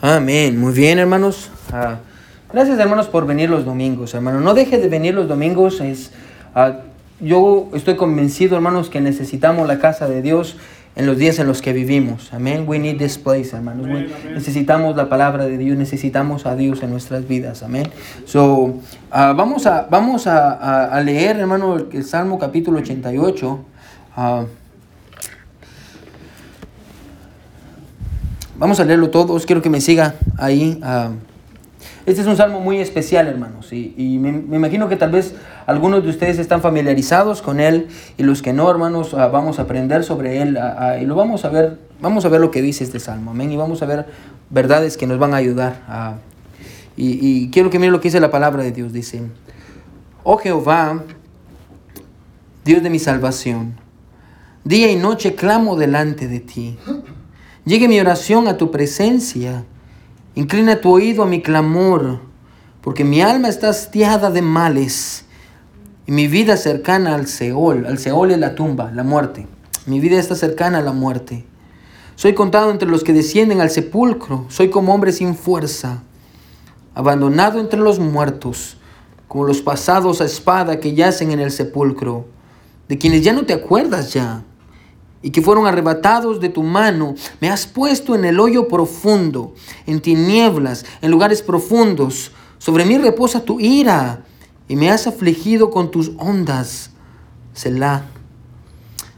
Amén. Muy bien, hermanos. Ah, gracias, hermanos, por venir los domingos, hermano. No deje de venir los domingos. Es, ah, yo estoy convencido, hermanos, que necesitamos la casa de Dios en los días en los que vivimos. Amén. We need this place, hermanos. We- necesitamos la palabra de Dios, necesitamos a Dios en nuestras vidas. Amén. So, ah, vamos a, vamos a, a- leer, hermano, el, Salmo capítulo 88. Ah, Vamos a leerlo todos, quiero que me siga ahí. ah. Este es un salmo muy especial, hermanos, y, y me, me imagino que tal vez algunos de ustedes están familiarizados con él y los que no, hermanos, ah, vamos a aprender sobre él ah, y lo vamos a ver, vamos a ver lo que dice este salmo, amén, y vamos a ver verdades que nos van a ayudar. y, y quiero que miren lo que dice la palabra de Dios, dice, oh Jehová, Dios de mi salvación, día y noche clamo delante de ti. Llegue mi oración a tu presencia. Inclina tu oído a mi clamor, porque mi alma está hastiada de males y mi vida cercana al Seol. Al Seol es la tumba, la muerte. Mi vida está cercana a la muerte. Soy contado entre los que descienden al sepulcro. Soy como hombre sin fuerza, abandonado entre los muertos, como los pasados a espada que yacen en el sepulcro, de quienes ya no te acuerdas ya y que fueron arrebatados de tu mano. Me has puesto en el hoyo profundo, en tinieblas, en lugares profundos. Sobre mí reposa tu ira y me has afligido con tus ondas. Selah.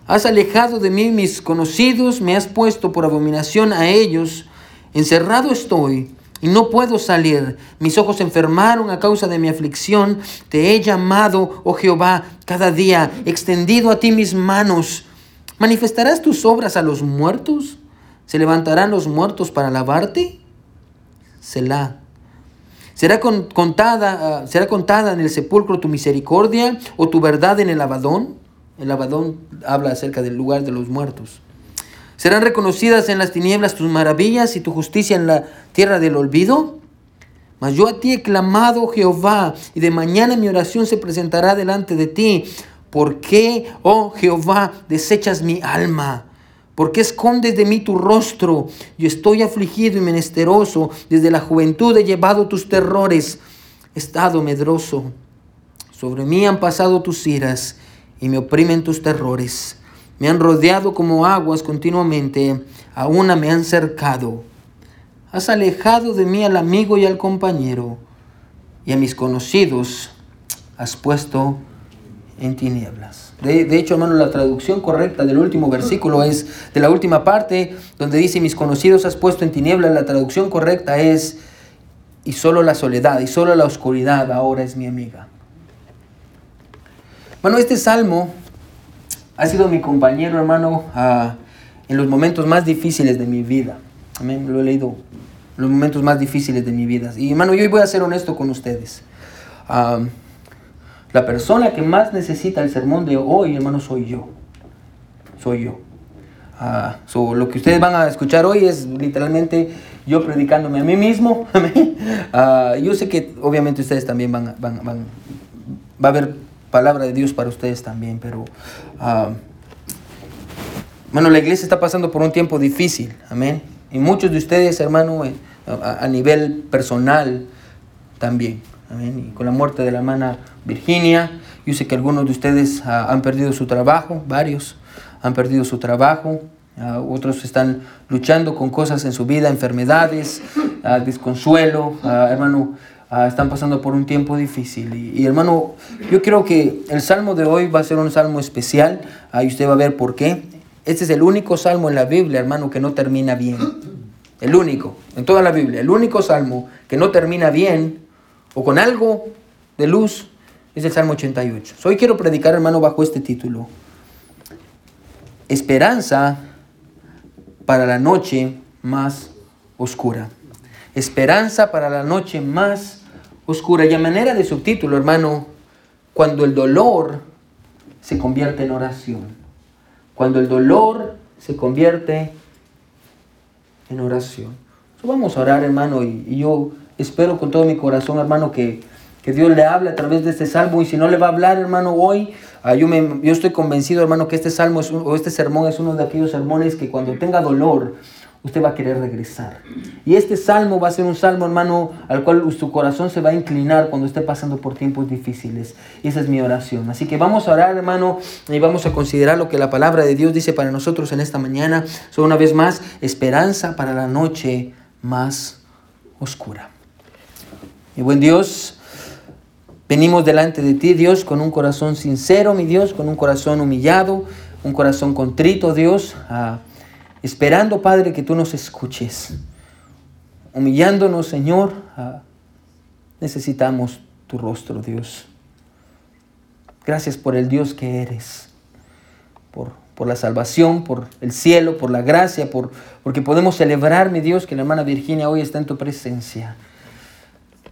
Has alejado de mí mis conocidos, me has puesto por abominación a ellos. Encerrado estoy y no puedo salir. Mis ojos se enfermaron a causa de mi aflicción. Te he llamado, oh Jehová, cada día, extendido a ti mis manos. ¿Manifestarás tus obras a los muertos? ¿Se levantarán los muertos para alabarte? Selah. ¿Será con- contada, ah, ¿Será contada en el sepulcro tu misericordia o tu verdad en el abadón? El abadón habla acerca del lugar de los muertos. ¿Serán reconocidas en las tinieblas tus maravillas y tu justicia en la tierra del olvido? Mas yo a ti he clamado, Jehová, y de mañana mi oración se presentará delante de ti. ¿Por qué, oh Jehová, desechas mi alma? ¿Por qué escondes de mí tu rostro? Yo estoy afligido y menesteroso. Desde la juventud he llevado tus terrores. He estado medroso. Sobre mí han pasado tus iras y me oprimen tus terrores. Me han rodeado como aguas continuamente. A una me han cercado. Has alejado de mí al amigo y al compañero, y a mis conocidos has puesto en tinieblas. De, de hecho, hermano, la traducción correcta del último versículo es, de la última parte, donde dice, mis conocidos has puesto en tinieblas, la traducción correcta es, y solo la soledad, y solo la oscuridad ahora es mi amiga. Bueno, este salmo ha sido mi compañero, hermano, ah, en los momentos más difíciles de mi vida. Amén, lo he leído. Los momentos más difíciles de mi vida. Y hermano, yo hoy voy a ser honesto con ustedes. Ah, la persona que más necesita el sermón de hoy, hermano, soy yo. Soy yo. Ah, so, lo que ustedes van a escuchar hoy es literalmente yo predicándome a mí mismo. Ah, yo sé que obviamente ustedes también van, van, van- va a haber palabra de Dios para ustedes también, pero ah, bueno, la iglesia está pasando por un tiempo difícil, amén. Y muchos de ustedes, hermano, eh, a nivel personal también, Y con la muerte de la hermana Virginia, yo sé que algunos de ustedes ah, han perdido su trabajo, varios han perdido su trabajo, ah, otros están luchando con cosas en su vida, enfermedades, ah, desconsuelo, hermano. están pasando por un tiempo difícil. Y, y, hermano, yo creo que el salmo de hoy va a ser un salmo especial. Ahí usted va a ver por qué. Este es el único salmo en la Biblia, hermano, que no termina bien. El único, en toda la Biblia, el único salmo que no termina bien o con algo de luz es el Salmo 88. So, Hoy quiero predicar, hermano, bajo este título. Esperanza para la noche más oscura. Esperanza para la noche más oscura. Y a manera de subtítulo, hermano, cuando el dolor se convierte en oración. Cuando el dolor se convierte en oración. Vamos a orar, hermano, y yo espero con todo mi corazón, hermano, que, que Dios le hable a través de este salmo. Y si no le va a hablar, hermano, hoy, ah, yo, me, yo estoy convencido, hermano, que este salmo es o este sermón es uno de aquellos sermones que cuando tenga dolor usted va a querer regresar. Y este salmo va a ser un salmo, hermano, al cual su corazón se va a inclinar cuando esté pasando por tiempos difíciles. Y esa es mi oración. Así que vamos a orar, hermano, y vamos a considerar lo que la palabra de Dios dice para nosotros en esta mañana. Son una vez más esperanza para la noche más oscura. Y buen Dios, venimos delante de ti, Dios, con un corazón sincero, mi Dios, con un corazón humillado, un corazón contrito, Dios. a esperando, Padre, que tú nos escuches. Humillándonos, Señor, necesitamos tu rostro, Dios. Gracias por el Dios que eres, por, por la salvación, por el cielo, por la gracia, por, porque podemos celebrar, mi Dios, que la hermana Virginia hoy está en tu presencia.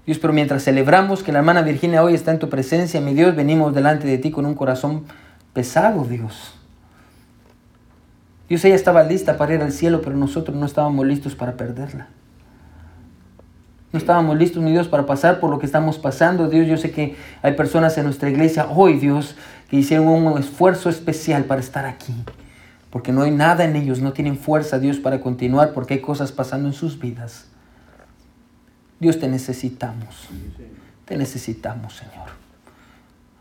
Dios, pero mientras celebramos que la hermana Virginia hoy está en tu presencia, mi Dios, venimos delante de ti con un corazón pesado, Dios Dios, ella estaba lista para ir al cielo, pero nosotros no estábamos listos para perderla. No estábamos listos, mi Dios, para pasar por lo que estamos pasando. Dios, yo sé que hay personas en nuestra iglesia hoy, Dios, que hicieron un esfuerzo especial para estar aquí. Porque no hay nada en ellos, no tienen fuerza, Dios, para continuar, porque hay cosas pasando en sus vidas. Dios, te necesitamos. Te necesitamos, Señor.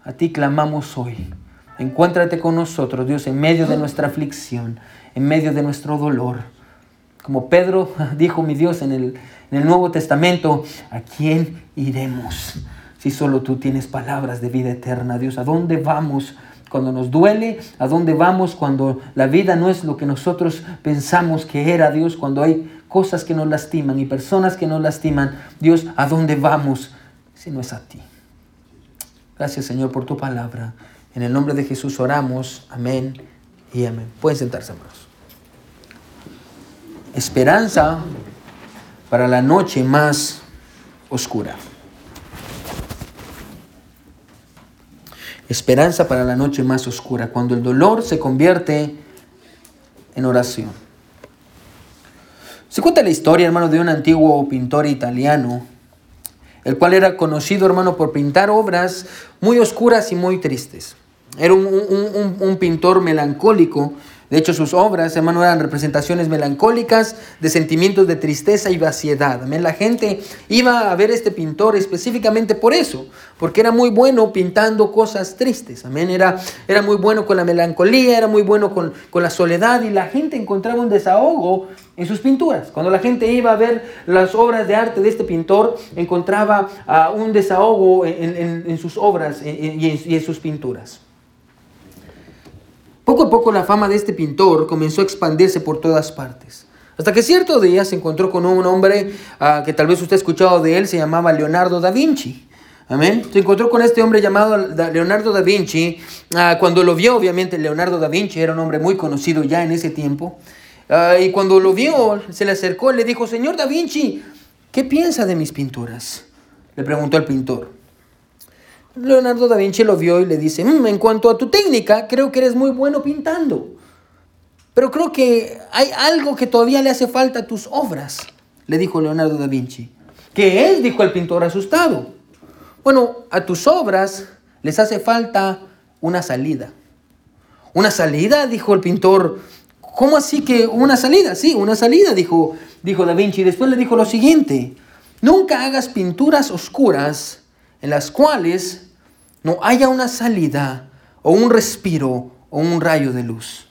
A ti clamamos hoy. Encuéntrate con nosotros, Dios, en medio de nuestra aflicción, en medio de nuestro dolor. Como Pedro dijo, mi Dios, en el, en el Nuevo Testamento, ¿a quién iremos? Si solo tú tienes palabras de vida eterna, Dios, ¿a dónde vamos? Cuando nos duele, ¿a dónde vamos cuando la vida no es lo que nosotros pensamos que era, Dios? Cuando hay cosas que nos lastiman y personas que nos lastiman, Dios, ¿a dónde vamos si no es a ti? Gracias, Señor, por tu palabra. En el nombre de Jesús oramos. Amén y amén. Pueden sentarse, hermanos. Esperanza para la noche más oscura. Esperanza para la noche más oscura, cuando el dolor se convierte en oración. Se cuenta la historia, hermano, de un antiguo pintor italiano, el cual era conocido, hermano, por pintar obras muy oscuras y muy tristes. Era un, pintor melancólico. De hecho, sus obras, hermano, eran representaciones melancólicas de sentimientos de tristeza y vaciedad. Amén. La gente iba a ver este pintor específicamente por eso, porque era muy bueno pintando cosas tristes. Amén. Era, era muy bueno con la melancolía, era muy bueno con, la soledad y la gente encontraba un desahogo en sus pinturas. Cuando la gente iba a ver las obras de arte de este pintor, encontraba ah, un desahogo en, sus obras y en sus pinturas. Poco a poco la fama de este pintor comenzó a expandirse por todas partes. Hasta que cierto día se encontró con un hombre ah, que tal vez usted ha escuchado de él, se llamaba Leonardo da Vinci. Amén. Se encontró con este hombre llamado Leonardo da Vinci. Ah, cuando lo vio, obviamente Leonardo da Vinci era un hombre muy conocido ya en ese tiempo. Ah, y cuando lo vio, se le acercó y le dijo, Señor da Vinci, ¿qué piensa de mis pinturas? Le preguntó el pintor. Leonardo da Vinci lo vio y le dice, mm, en cuanto a tu técnica, creo que eres muy bueno pintando. Pero creo que hay algo que todavía le hace falta a tus obras, le dijo Leonardo da Vinci. ¿Qué es? dijo el pintor asustado. Bueno, a tus obras les hace falta una salida. ¿Una salida? dijo el pintor. ¿Cómo así que una salida? Sí, una salida, dijo, dijo Da Vinci. Después le dijo lo siguiente, nunca hagas pinturas oscuras en las cuales no haya una salida o un respiro o un rayo de luz.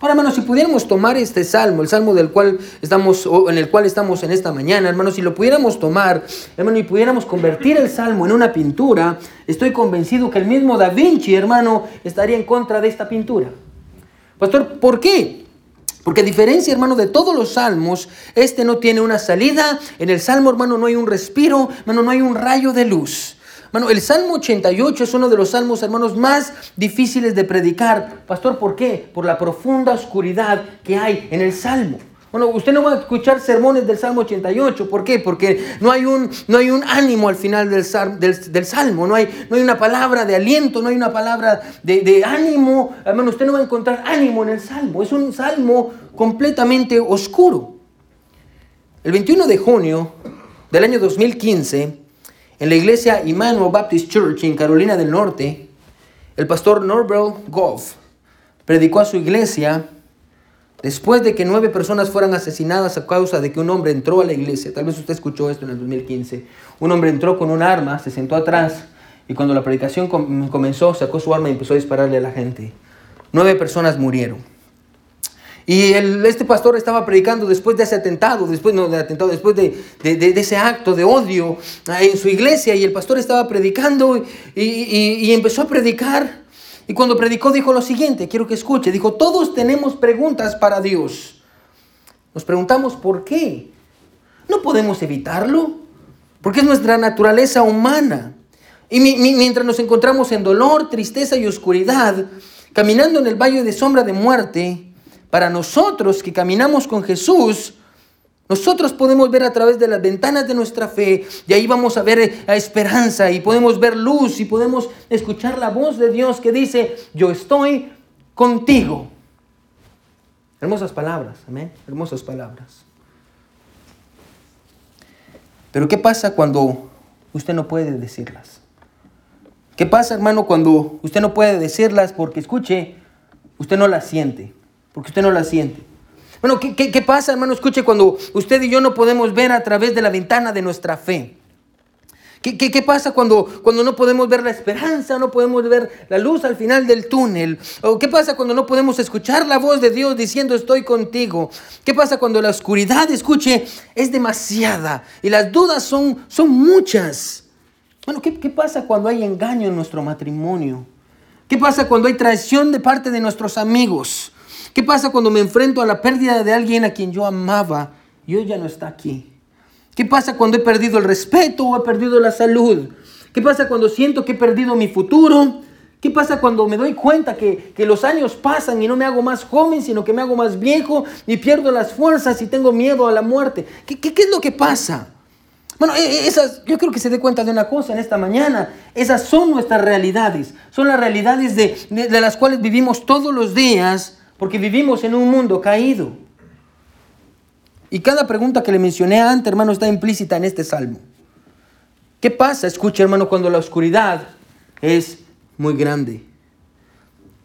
Ahora, hermanos, si pudiéramos tomar este salmo, el salmo del cual estamos, en el cual estamos en esta mañana, hermanos, si lo pudiéramos tomar, hermano, y pudiéramos convertir el salmo en una pintura, estoy convencido que el mismo Da Vinci, hermano, estaría en contra de esta pintura. Pastor, ¿por qué? Porque a diferencia, hermano, de todos los salmos, este no tiene una salida. En el salmo, hermano, no hay un respiro, hermano, no hay un rayo de luz. Bueno, el Salmo 88 es uno de los salmos, hermanos, más difíciles de predicar. Pastor, ¿por qué? Por la profunda oscuridad que hay en el Salmo. Bueno, usted no va a escuchar sermones del Salmo 88. ¿Por qué? Porque no hay un, no hay un ánimo al final del, del, Salmo. No hay, no hay una palabra de aliento, no hay una palabra de, de ánimo. Hermano, usted no va a encontrar ánimo en el Salmo. Es un Salmo completamente oscuro. El 21 de junio del año 2015, en la iglesia Emmanuel Baptist Church en Carolina del Norte, el pastor Norbert Goff predicó a su iglesia Después de que nueve personas fueran asesinadas a causa de que un hombre entró a la iglesia, tal vez usted escuchó esto en el 2015, un hombre entró con un arma, se sentó atrás y cuando la predicación comenzó sacó su arma y empezó a dispararle a la gente. Nueve personas murieron. Y este pastor estaba predicando después de ese atentado, después no de atentado, después de, ese acto de odio ah, en su iglesia. Y el pastor estaba predicando y, empezó a predicar. Y cuando predicó dijo lo siguiente, quiero que escuche, dijo, todos tenemos preguntas para Dios. Nos preguntamos por qué. No podemos evitarlo, porque es nuestra naturaleza humana. Y mientras nos encontramos en dolor, tristeza y oscuridad, caminando en el valle de sombra de muerte, para nosotros que caminamos con Jesús, nosotros podemos ver a través de las ventanas de nuestra fe y ahí vamos a ver la esperanza y podemos ver luz y podemos escuchar la voz de Dios que dice, yo estoy contigo. Hermosas palabras, amén, hermosas palabras. Pero ¿qué pasa cuando usted no puede decirlas? ¿Qué pasa, hermano, cuando usted no puede decirlas porque, escuche, usted no las siente? porque usted no la siente. Bueno, ¿qué, pasa, hermano? Escuche, cuando usted y yo no podemos ver a través de la ventana de nuestra fe. ¿Qué, pasa cuando, cuando no podemos ver la esperanza, no podemos ver la luz al final del túnel? ¿O qué pasa cuando no podemos escuchar la voz de Dios diciendo estoy contigo? ¿Qué pasa cuando la oscuridad, escuche, es demasiada y las dudas son, son muchas? Bueno, ¿qué, ¿qué pasa cuando hay engaño en nuestro matrimonio? ¿Qué pasa cuando hay traición de parte de nuestros amigos? ¿Qué pasa cuando me enfrento a la pérdida de alguien a quien yo amaba y hoy ya no está aquí? ¿Qué pasa cuando he perdido el respeto o he perdido la salud? ¿Qué pasa cuando siento que he perdido mi futuro? ¿Qué pasa cuando me doy cuenta que, los años pasan y no me hago más joven, sino que me hago más viejo y pierdo las fuerzas y tengo miedo a la muerte? ¿Qué, qué, es lo que pasa? Bueno, e, e, esas, yo creo que se dé cuenta de una cosa en esta mañana. Esas son nuestras realidades. Son las realidades de, de las cuales vivimos todos los días porque vivimos en un mundo caído. Y cada pregunta que le mencioné antes, hermano, está implícita en este salmo. ¿Qué pasa, escucha, hermano, cuando la oscuridad es muy grande?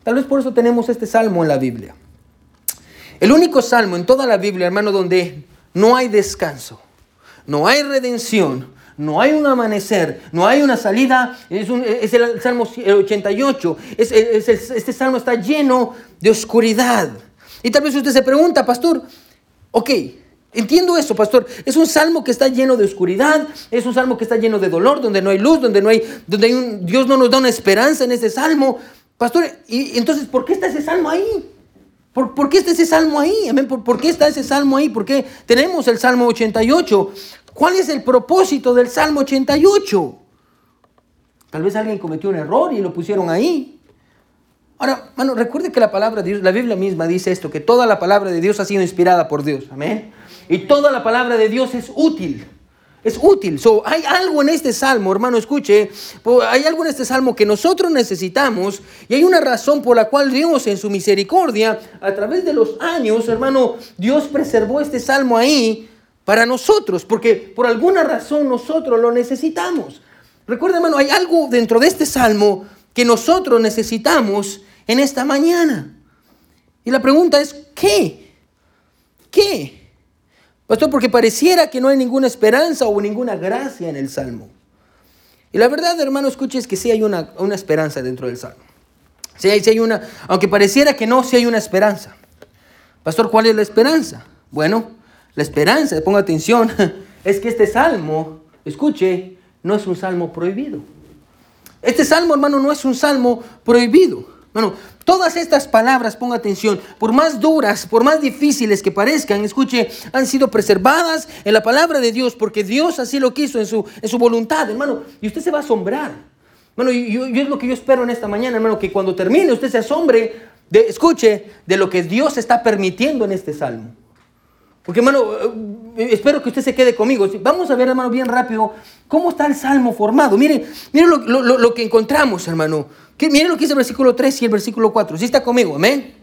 Tal vez por eso tenemos este salmo en la Biblia. El único salmo en toda la Biblia, hermano, donde no hay descanso, no hay redención, no hay un amanecer, no hay una salida. Es, el Salmo 88. este salmo está lleno de oscuridad. Y tal vez usted se pregunta, pastor, ok, entiendo eso, pastor. Es un salmo que está lleno de oscuridad, es un salmo que está lleno de dolor, donde no hay luz, donde no hay, donde un, Dios no nos da una esperanza en ese salmo. Pastor, y entonces, ¿por qué está ese salmo ahí? ¿Por, qué está ese salmo ahí? ¿Por, ¿Por, qué está ese salmo ahí? ¿Por qué tenemos el Salmo 88? ¿Cuál es el propósito del Salmo 88? Tal vez alguien cometió un error y lo pusieron ahí. Ahora, mano, recuerde que la palabra de Dios, la Biblia misma dice esto, que toda la palabra de Dios ha sido inspirada por Dios. Amén. Y toda la palabra de Dios es útil. Es útil. So, hay algo en este salmo, hermano, escuche. Hay algo en este salmo que nosotros necesitamos y hay una razón por la cual Dios en su misericordia, a través de los años, hermano, Dios preservó este salmo ahí para nosotros, porque por alguna razón nosotros lo necesitamos. Recuerda, hermano, hay algo dentro de este salmo que nosotros necesitamos en esta mañana. Y la pregunta es, ¿qué? ¿Qué? Pastor, porque pareciera que no hay ninguna esperanza o ninguna gracia en el salmo. Y la verdad, hermano, escuche, es que sí hay una, esperanza dentro del salmo. Sí hay, sí hay una, aunque pareciera que no, sí hay una esperanza. Pastor, ¿cuál es la esperanza? Bueno, la esperanza, ponga atención, es que este salmo, escuche, no es un salmo prohibido. Este salmo, hermano, no es un salmo prohibido. Bueno, todas estas palabras, ponga atención, por más duras, por más difíciles que parezcan, escuche, han sido preservadas en la palabra de Dios, porque Dios así lo quiso en su, en su voluntad, hermano. Y usted se va a asombrar. Bueno, y yo, es lo que yo espero en esta mañana, hermano, que cuando termine usted se asombre, de, escuche, de lo que Dios está permitiendo en este salmo. Porque, hermano, eh, espero que usted se quede conmigo. Vamos a ver, hermano, bien rápido, cómo está el salmo formado. Mire, mire lo, que encontramos, hermano. Mire lo que dice el versículo 3 y el versículo 4. ¿Sí está conmigo? Amén.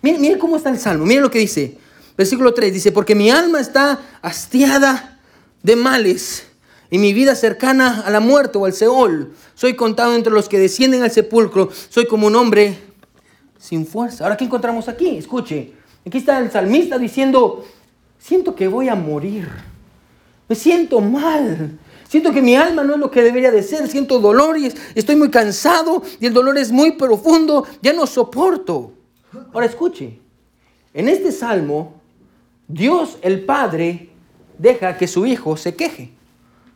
Mire, mire cómo está el salmo. Mire lo que dice. Versículo 3 dice, porque mi alma está hastiada de males y mi vida cercana a la muerte o al Seol. Soy contado entre los que descienden al sepulcro. Soy como un hombre sin fuerza. Ahora, ¿qué encontramos aquí? Escuche. Aquí está el salmista diciendo, siento que voy a morir. Me siento mal. Siento que mi alma no es lo que debería de ser. Siento dolor y estoy muy cansado y el dolor es muy profundo. Ya no soporto. Ahora escuche. En este salmo, Dios el Padre deja que su hijo se queje.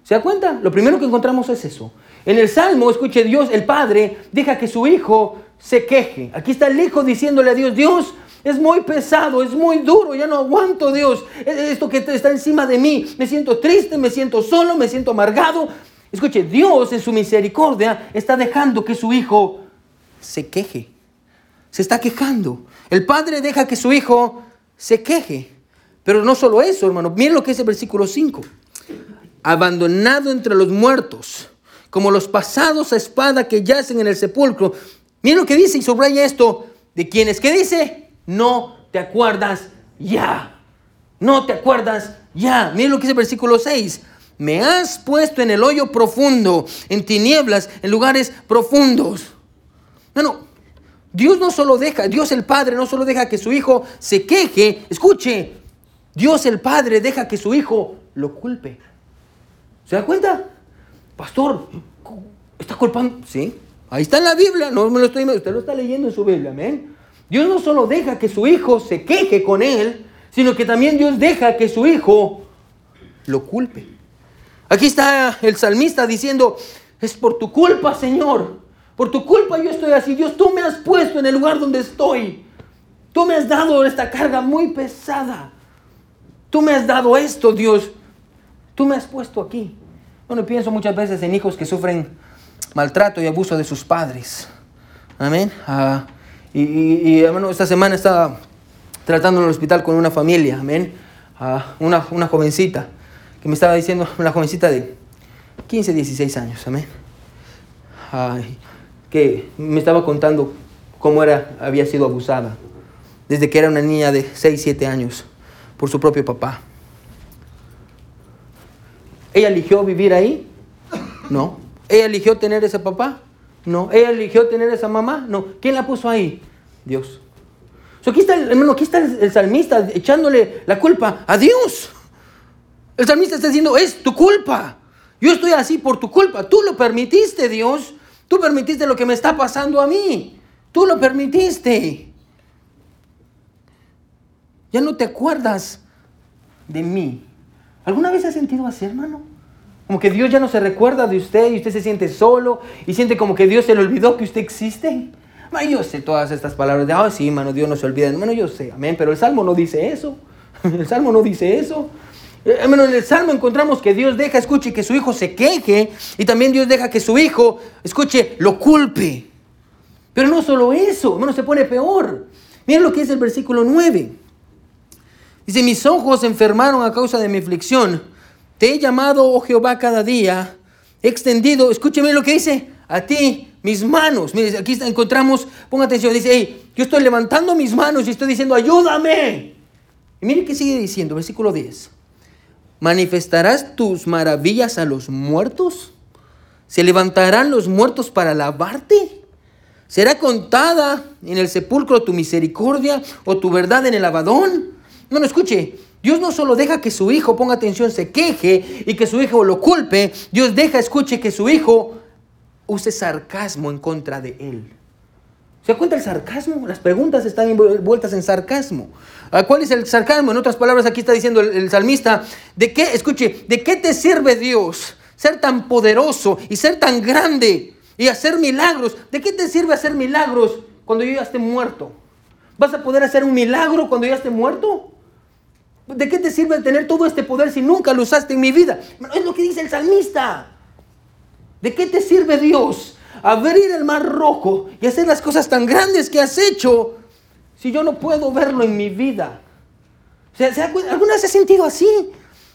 ¿Se da cuenta? Lo primero que encontramos es eso. En el Salmo, escuche, Dios, el Padre, deja que su Hijo se queje. Aquí está el Hijo diciéndole a Dios, Dios, es muy pesado, es muy duro, ya no aguanto, Dios, esto que está encima de mí. Me siento triste, me siento solo, me siento amargado. Escuche, Dios en su misericordia está dejando que su Hijo se queje. Se está quejando. El Padre deja que su Hijo se queje. Pero no solo eso, hermano. Miren lo que es el versículo 5. Abandonado entre los muertos como los pasados a espada que yacen en el sepulcro. Miren lo que dice y subraya esto de quienes. ¿Qué dice? No te acuerdas ya. No te acuerdas ya. Miren lo que dice el versículo 6. Me has puesto en el hoyo profundo, en tinieblas, en lugares profundos. Bueno, Dios no solo deja, Dios el Padre no solo deja que su hijo se queje, escuche, Dios el Padre deja que su hijo lo culpe. ¿Se da cuenta? pastor, ¿está culpando? Sí, ahí está en la Biblia, no me lo estoy, usted lo está leyendo en su Biblia, amén. Dios no solo deja que su hijo se queje con él, sino que también Dios deja que su hijo lo culpe. Aquí está el salmista diciendo, es por tu culpa, Señor. Por tu culpa yo estoy así. Dios, tú me has puesto en el lugar donde estoy. Tú me has dado esta carga muy pesada. Tú me has dado esto, Dios. Tú me has puesto aquí. Bueno, pienso muchas veces en hijos que sufren maltrato y abuso de sus padres. Amén. Ah, y, hermano, esta semana estaba tratando en el hospital con una familia. Amén. Ah, una, una jovencita que me estaba diciendo, una jovencita de 15, 16 años. Amén. que me estaba contando cómo era, había sido abusada desde que era una niña de 6, 7 años por su propio papá. ¿Ella eligió vivir ahí? No. ¿Ella eligió tener ese papá? No. ¿Ella eligió tener esa mamá? No. ¿Quién la puso ahí? Dios. aquí está, hermano, aquí está el, salmista echándole la culpa a Dios. El salmista está diciendo, es tu culpa. Yo estoy así por tu culpa. Tú lo permitiste, Dios. Tú permitiste lo que me está pasando a mí. Tú lo permitiste. Ya no te acuerdas de mí. ¿Alguna vez ha sentido así, hermano? Como que Dios ya no se recuerda de usted y usted se siente solo y siente como que Dios se le olvidó que usted existe. yo sé todas estas palabras de, ah, sí, hermano, Dios no se olvida. Hermano, yo sé, amén, pero el Salmo no dice eso. El Salmo no dice eso. Eh, hermano, en el Salmo encontramos que Dios deja, escuche, que su hijo se queje y también Dios deja que su hijo, escuche, lo culpe. Pero no solo eso, hermano, se pone peor. Miren lo que es el versículo 9. Dice, mis ojos se enfermaron a causa de mi aflicción. Te he llamado, oh Jehová, cada día. He extendido, escúcheme lo que dice, a ti mis manos. Mire, aquí encontramos, ponga atención, dice, yo estoy levantando mis manos y estoy diciendo, ayúdame. Y mire qué sigue diciendo, versículo 10. ¿Manifestarás tus maravillas a los muertos? ¿Se levantarán los muertos para alabarte? ¿Será contada en el sepulcro tu misericordia o tu verdad en el abadón? No, no, escuche. Dios no solo deja que su hijo, ponga atención, se queje y que su hijo lo culpe. Dios deja, escuche, que su hijo use sarcasmo en contra de él. ¿Se cuenta el sarcasmo? Las preguntas están envueltas en sarcasmo. Ah, ¿Cuál es el sarcasmo? En otras palabras, aquí está diciendo el, salmista, ¿de qué, escuche, de qué te sirve Dios ser tan poderoso y ser tan grande y hacer milagros? ¿De qué te sirve hacer milagros cuando yo ya esté muerto? ¿Vas a poder hacer un milagro cuando ya esté muerto? ¿De qué te sirve tener todo este poder si nunca lo usaste en mi vida? Es lo que dice el salmista. ¿De qué te sirve Dios abrir el mar rojo y hacer las cosas tan grandes que has hecho si yo no puedo verlo en mi vida? ¿Alguna vez se ha sentido así?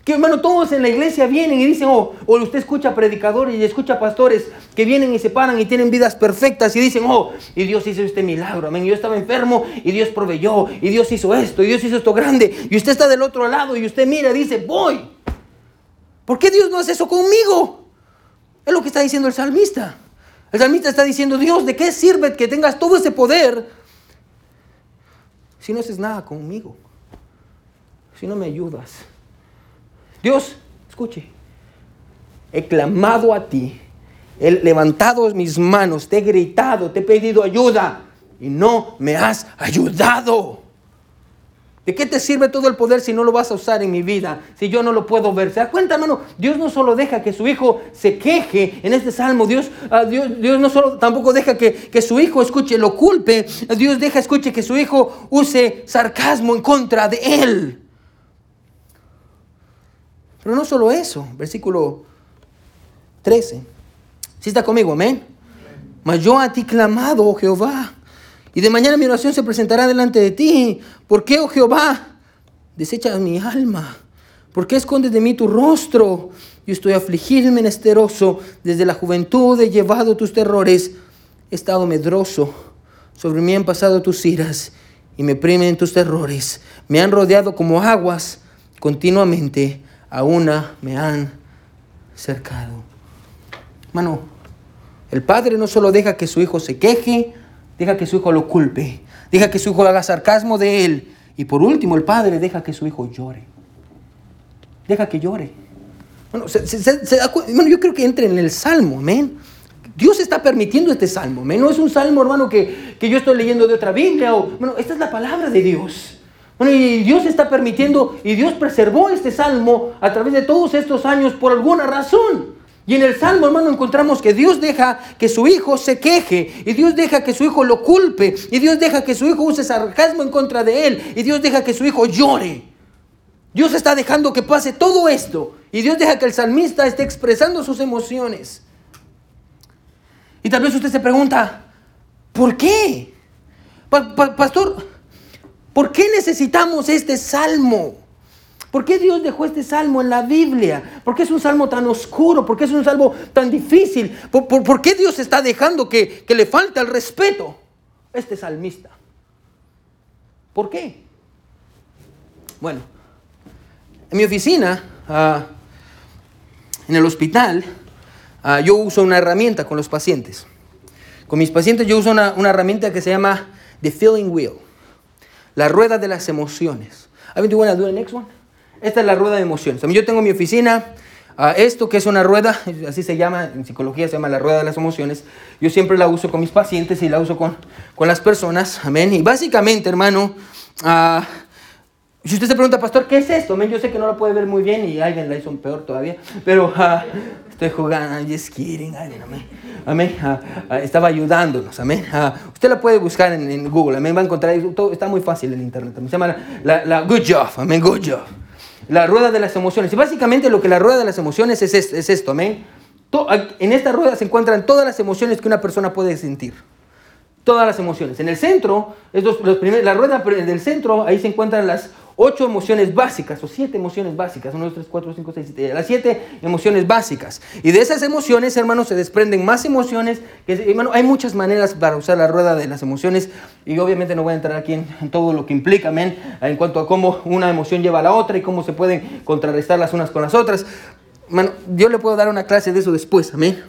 Que hermano, todos en la iglesia vienen y dicen, oh, o usted escucha predicadores y escucha pastores que vienen y se paran y tienen vidas perfectas y dicen, oh, y Dios hizo este milagro, amén. Yo estaba enfermo y Dios proveyó, y Dios hizo esto, y Dios hizo esto grande, y usted está del otro lado y usted mira y dice, voy. ¿Por qué Dios no hace eso conmigo? Es lo que está diciendo el salmista. El salmista está diciendo, Dios, ¿de qué sirve que tengas todo ese poder si no haces nada conmigo? Si no me ayudas. Dios, escuche, he clamado a ti, he levantado mis manos, te he gritado, te he pedido ayuda y no me has ayudado. ¿De qué te sirve todo el poder si no lo vas a usar en mi vida? Si yo no lo puedo ver. ¿Se da cuenta, hermano? Dios no solo deja que su hijo se queje en este salmo. Dios, ah, Dios, Dios, no solo tampoco deja que, que, su hijo escuche, lo culpe. Dios deja, escuche, que su hijo use sarcasmo en contra de él. Pero no solo eso. Versículo 13. Si está conmigo, amén. Mas yo a ti clamado, oh Jehová y de mañana mi oración se presentará delante de ti. ¿Por qué, oh Jehová, desechas mi alma? ¿Por qué escondes de mí tu rostro? Yo estoy afligido y menesteroso. Desde la juventud he llevado tus terrores. He estado medroso. Sobre mí han pasado tus iras y me primen tus terrores. Me han rodeado como aguas. Continuamente a una me han cercado. Mano, el padre no solo deja que su hijo se queje, deja que su hijo lo culpe, deja que su hijo haga sarcasmo de él. Y por último, el padre deja que su hijo llore. Deja que llore. Bueno, yo creo que entre en el salmo, amén. Dios está permitiendo este salmo, amén. No es un salmo, hermano, que, que yo estoy leyendo de otra Biblia. O, bueno, esta es la palabra de Dios. Bueno, y Dios está permitiendo, y Dios preservó este salmo a través de todos estos años por alguna razón. Y en el Salmo, hermano, encontramos que Dios deja que su hijo se queje, y Dios deja que su hijo lo culpe, y Dios deja que su hijo use sarcasmo en contra de él, y Dios deja que su hijo llore. Dios está dejando que pase todo esto, y Dios deja que el salmista esté expresando sus emociones. Y tal vez usted se pregunta, ¿por qué? pastor, ¿por qué necesitamos este salmo? ¿Por qué Dios dejó este salmo en la Biblia? ¿Por qué es un salmo tan oscuro? ¿Por qué es un salmo tan difícil? ¿Por, qué Dios está dejando que, le falte el respeto a este salmista? ¿Por qué? Bueno, en mi oficina, ah, en el hospital, ah, yo uso una herramienta con los pacientes. Con mis pacientes yo uso una, una herramienta que se llama The Feeling Wheel, la rueda de las emociones. ¿Have you want to do one? Esta es la rueda de emociones. Yo tengo mi oficina, uh, esto que es una rueda, así se llama, en psicología se llama la rueda de las emociones. Yo siempre la uso con mis pacientes y la uso con, con las personas. Amén. Y básicamente, hermano, uh, si usted se pregunta, pastor, ¿qué es esto? Yo sé que no lo puede ver muy bien y alguien la hizo peor todavía, pero uh, estoy jugando, I'm just kidding. Amén. Amén. estaba ayudándonos. Amén. usted la puede buscar en, Google. Amén. Va a encontrar, todo, está muy fácil en internet. Se llama la, Good Job. Amén. Good Job. La rueda de las emociones. Y básicamente lo que la rueda de las emociones es esto, es esto amén. En esta rueda se encuentran todas las emociones que una persona puede sentir. Todas las emociones. En el centro, es los, la rueda del centro, ahí se encuentran las ocho emociones básicas, o siete emociones básicas, uno, dos, tres, cuatro, cinco, seis, siete, las siete emociones básicas. Y de esas emociones, hermanos, se desprenden más emociones. Que, hermano, hay muchas maneras para usar la rueda de las emociones, y obviamente no voy a entrar aquí en, todo lo que implica, amén, en cuanto a cómo una emoción lleva a la otra y cómo se pueden contrarrestar las unas con las otras. Hermano, yo le puedo dar una clase de eso después, amén.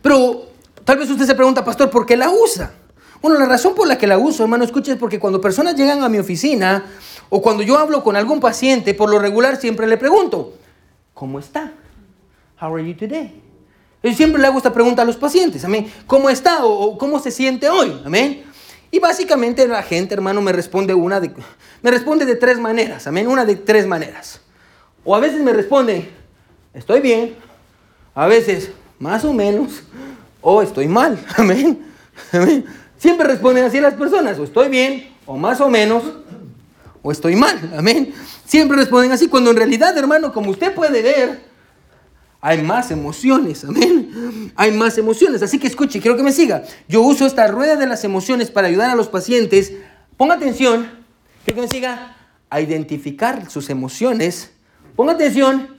Pero tal vez usted se pregunta, pastor, ¿por qué la usa? Bueno, la razón por la que la uso, hermano, escuche, es porque cuando personas llegan a mi oficina, o cuando yo hablo con algún paciente, por lo regular siempre le pregunto, ¿cómo está? How are you today? Yo siempre le hago esta pregunta a los pacientes, amén. ¿Cómo está o, cómo se siente hoy? Amén. Y básicamente la gente, hermano, me responde una de, me responde de tres maneras, amén, una de tres maneras. O a veces me responde, estoy bien, a veces más o menos, o estoy mal, amén. amén. Siempre responden así las personas, o estoy bien, o más o menos, o estoy mal. Amén. Siempre responden así, cuando en realidad, hermano, como usted puede ver, hay más emociones. Amén. Hay más emociones. Así que escuche, quiero que me siga. Yo uso esta rueda de las emociones para ayudar a los pacientes. Ponga atención, quiero que me siga a identificar sus emociones. Ponga atención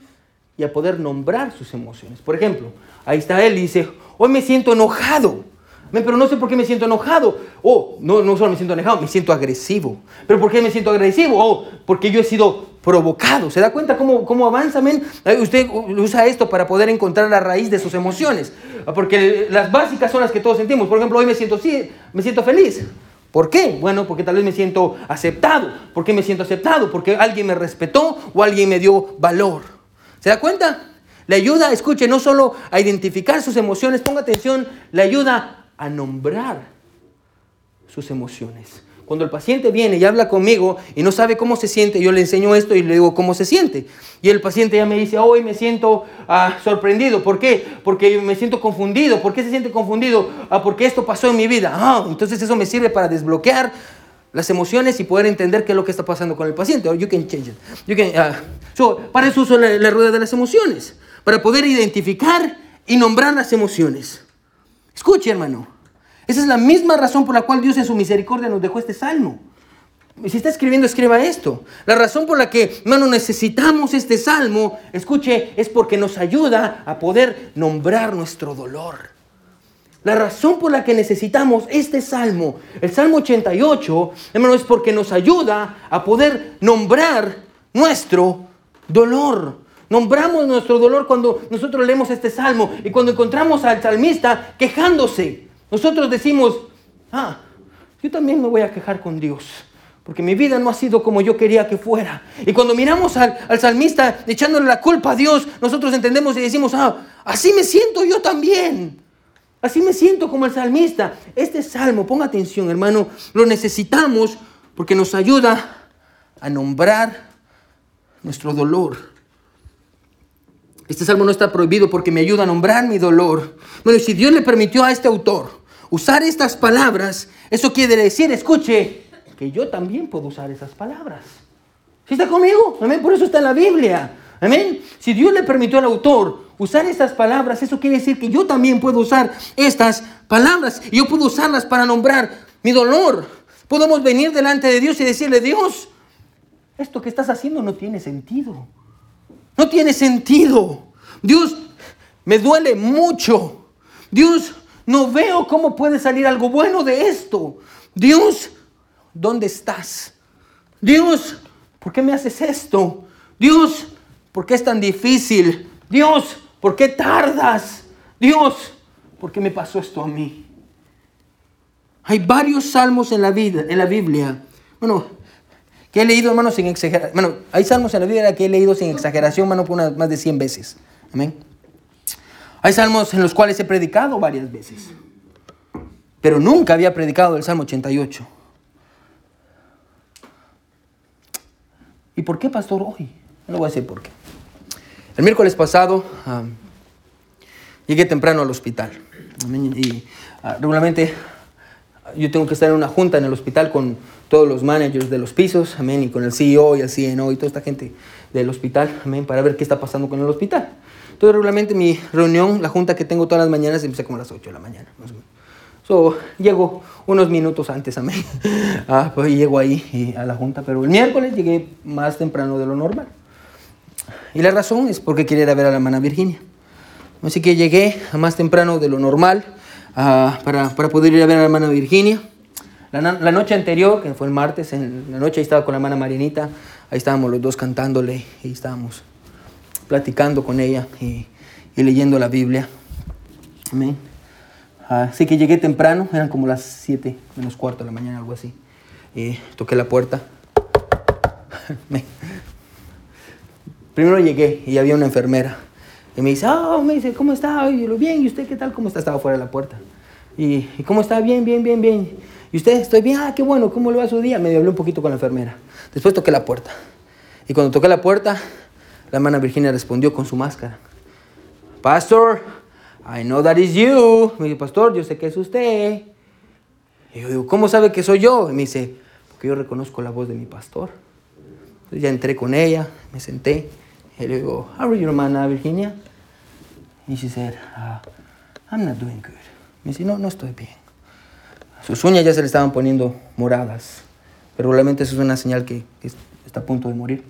y a poder nombrar sus emociones. Por ejemplo, ahí está él y dice, hoy me siento enojado pero no sé por qué me siento enojado. Oh, no, no solo me siento enojado, me siento agresivo. ¿Pero por qué me siento agresivo? Oh, porque yo he sido provocado. ¿Se da cuenta cómo, cómo avanza, men? Usted usa esto para poder encontrar la raíz de sus emociones. Porque las básicas son las que todos sentimos. Por ejemplo, hoy me siento, sí, me siento feliz. ¿Por qué? Bueno, porque tal vez me siento aceptado. ¿Por qué me siento aceptado? Porque alguien me respetó o alguien me dio valor. ¿Se da cuenta? Le ayuda, escuche, no solo a identificar sus emociones, ponga atención, le ayuda a nombrar sus emociones. Cuando el paciente viene y habla conmigo y no sabe cómo se siente, yo le enseño esto y le digo cómo se siente. Y el paciente ya me dice, hoy me siento ah, sorprendido. ¿Por qué? Porque me siento confundido. ¿Por qué se siente confundido? Ah, porque esto pasó en mi vida. Ah, entonces eso me sirve para desbloquear las emociones y poder entender qué es lo que está pasando con el paciente. you can change it. so, para eso uso la rueda de las emociones, para poder identificar y nombrar las emociones. Escuche, hermano. Esa es la misma razón por la cual Dios en su misericordia nos dejó este salmo. Si está escribiendo, escriba esto. La razón por la que, hermano, necesitamos este salmo, escuche, es porque nos ayuda a poder nombrar nuestro dolor. La razón por la que necesitamos este salmo, el salmo 88, hermano, es porque nos ayuda a poder nombrar nuestro dolor. Nombramos nuestro dolor cuando nosotros leemos este salmo y cuando encontramos al salmista quejándose. Nosotros decimos, ah, yo también me voy a quejar con Dios, porque mi vida no ha sido como yo quería que fuera. Y cuando miramos al, salmista echándole la culpa a Dios, nosotros entendemos y decimos, ah, así me siento yo también. Así me siento como el salmista. Este salmo, ponga atención hermano, lo necesitamos porque nos ayuda a nombrar nuestro dolor. Este salmo no está prohibido porque me ayuda a nombrar mi dolor. Bueno, si Dios le permitió a este autor usar estas palabras, eso quiere decir, escuche, que yo también puedo usar esas palabras. ¿Sí está conmigo? Amén. Por eso está en la Biblia. Amén. Si Dios le permitió al autor usar estas palabras, eso quiere decir que yo también puedo usar estas palabras. Y yo puedo usarlas para nombrar mi dolor. Podemos venir delante de Dios y decirle, Dios, esto que estás haciendo no tiene sentido. No tiene sentido. Dios, me duele mucho. Dios, no veo cómo puede salir algo bueno de esto. Dios, ¿dónde estás? Dios, ¿por qué me haces esto? Dios, ¿por qué es tan difícil? Dios, ¿por qué tardas? Dios, ¿por qué me pasó esto a mí? Hay varios salmos en la, vida, en la Biblia. Bueno, que he leído, hermano, sin exageración. Bueno, hay salmos en la Biblia que he leído sin exageración, hermano, por unas más de 100 veces. Amén. Hay salmos en los cuales he predicado varias veces, pero nunca había predicado el Salmo 88. ¿Y por qué, pastor, hoy? No voy a decir por qué. El miércoles pasado llegué temprano al hospital. Y uh, regularmente yo tengo que estar en una junta en el hospital con todos los managers de los pisos, amén, y con el CEO y el CNO y toda esta gente del hospital, amén, para ver qué está pasando con el hospital. Entonces, regularmente mi reunión, la junta que tengo todas las mañanas, empieza como a las 8 de la mañana. So, llego unos minutos antes, amén. ah, pues llego ahí a la junta, pero el miércoles llegué más temprano de lo normal. Y la razón es porque quería ir a ver a la hermana Virginia. Así que llegué más temprano de lo normal ah, para, para, poder ir a ver a la hermana Virginia. La, la, noche anterior, que fue el martes, en la noche ahí estaba con la hermana Marinita, ahí estábamos los dos cantándole y estábamos platicando con ella y, leyendo la Biblia. Amén. Así que llegué temprano, eran como las 7 menos cuarto de la mañana, algo así. Y toqué la puerta. Primero llegué y había una enfermera. Y me dice, oh, me dice, ¿cómo está? Y yo, bien, ¿y usted qué tal? ¿Cómo está? Estaba fuera de la puerta. Y, ¿cómo está? Bien, bien, bien, bien. ¿Y usted? Estoy bien, ah, qué bueno, ¿cómo le va su día? Me hablé un poquito con la enfermera. Después toqué la puerta. Y cuando toqué la puerta, la hermana Virginia respondió con su máscara. Pastor, I know that is you. Me dice, pastor, yo sé que es usted. Y yo digo, ¿cómo sabe que soy yo? Y me dice, porque yo reconozco la voz de mi pastor. Entonces ya entré con ella, me senté. Y le digo, how are you, hermana Virginia? Y she said, uh, I'm not doing good. Me dice, no, no estoy bien. Sus uñas ya se le estaban poniendo moradas. Pero realmente eso es una señal que está a punto de morir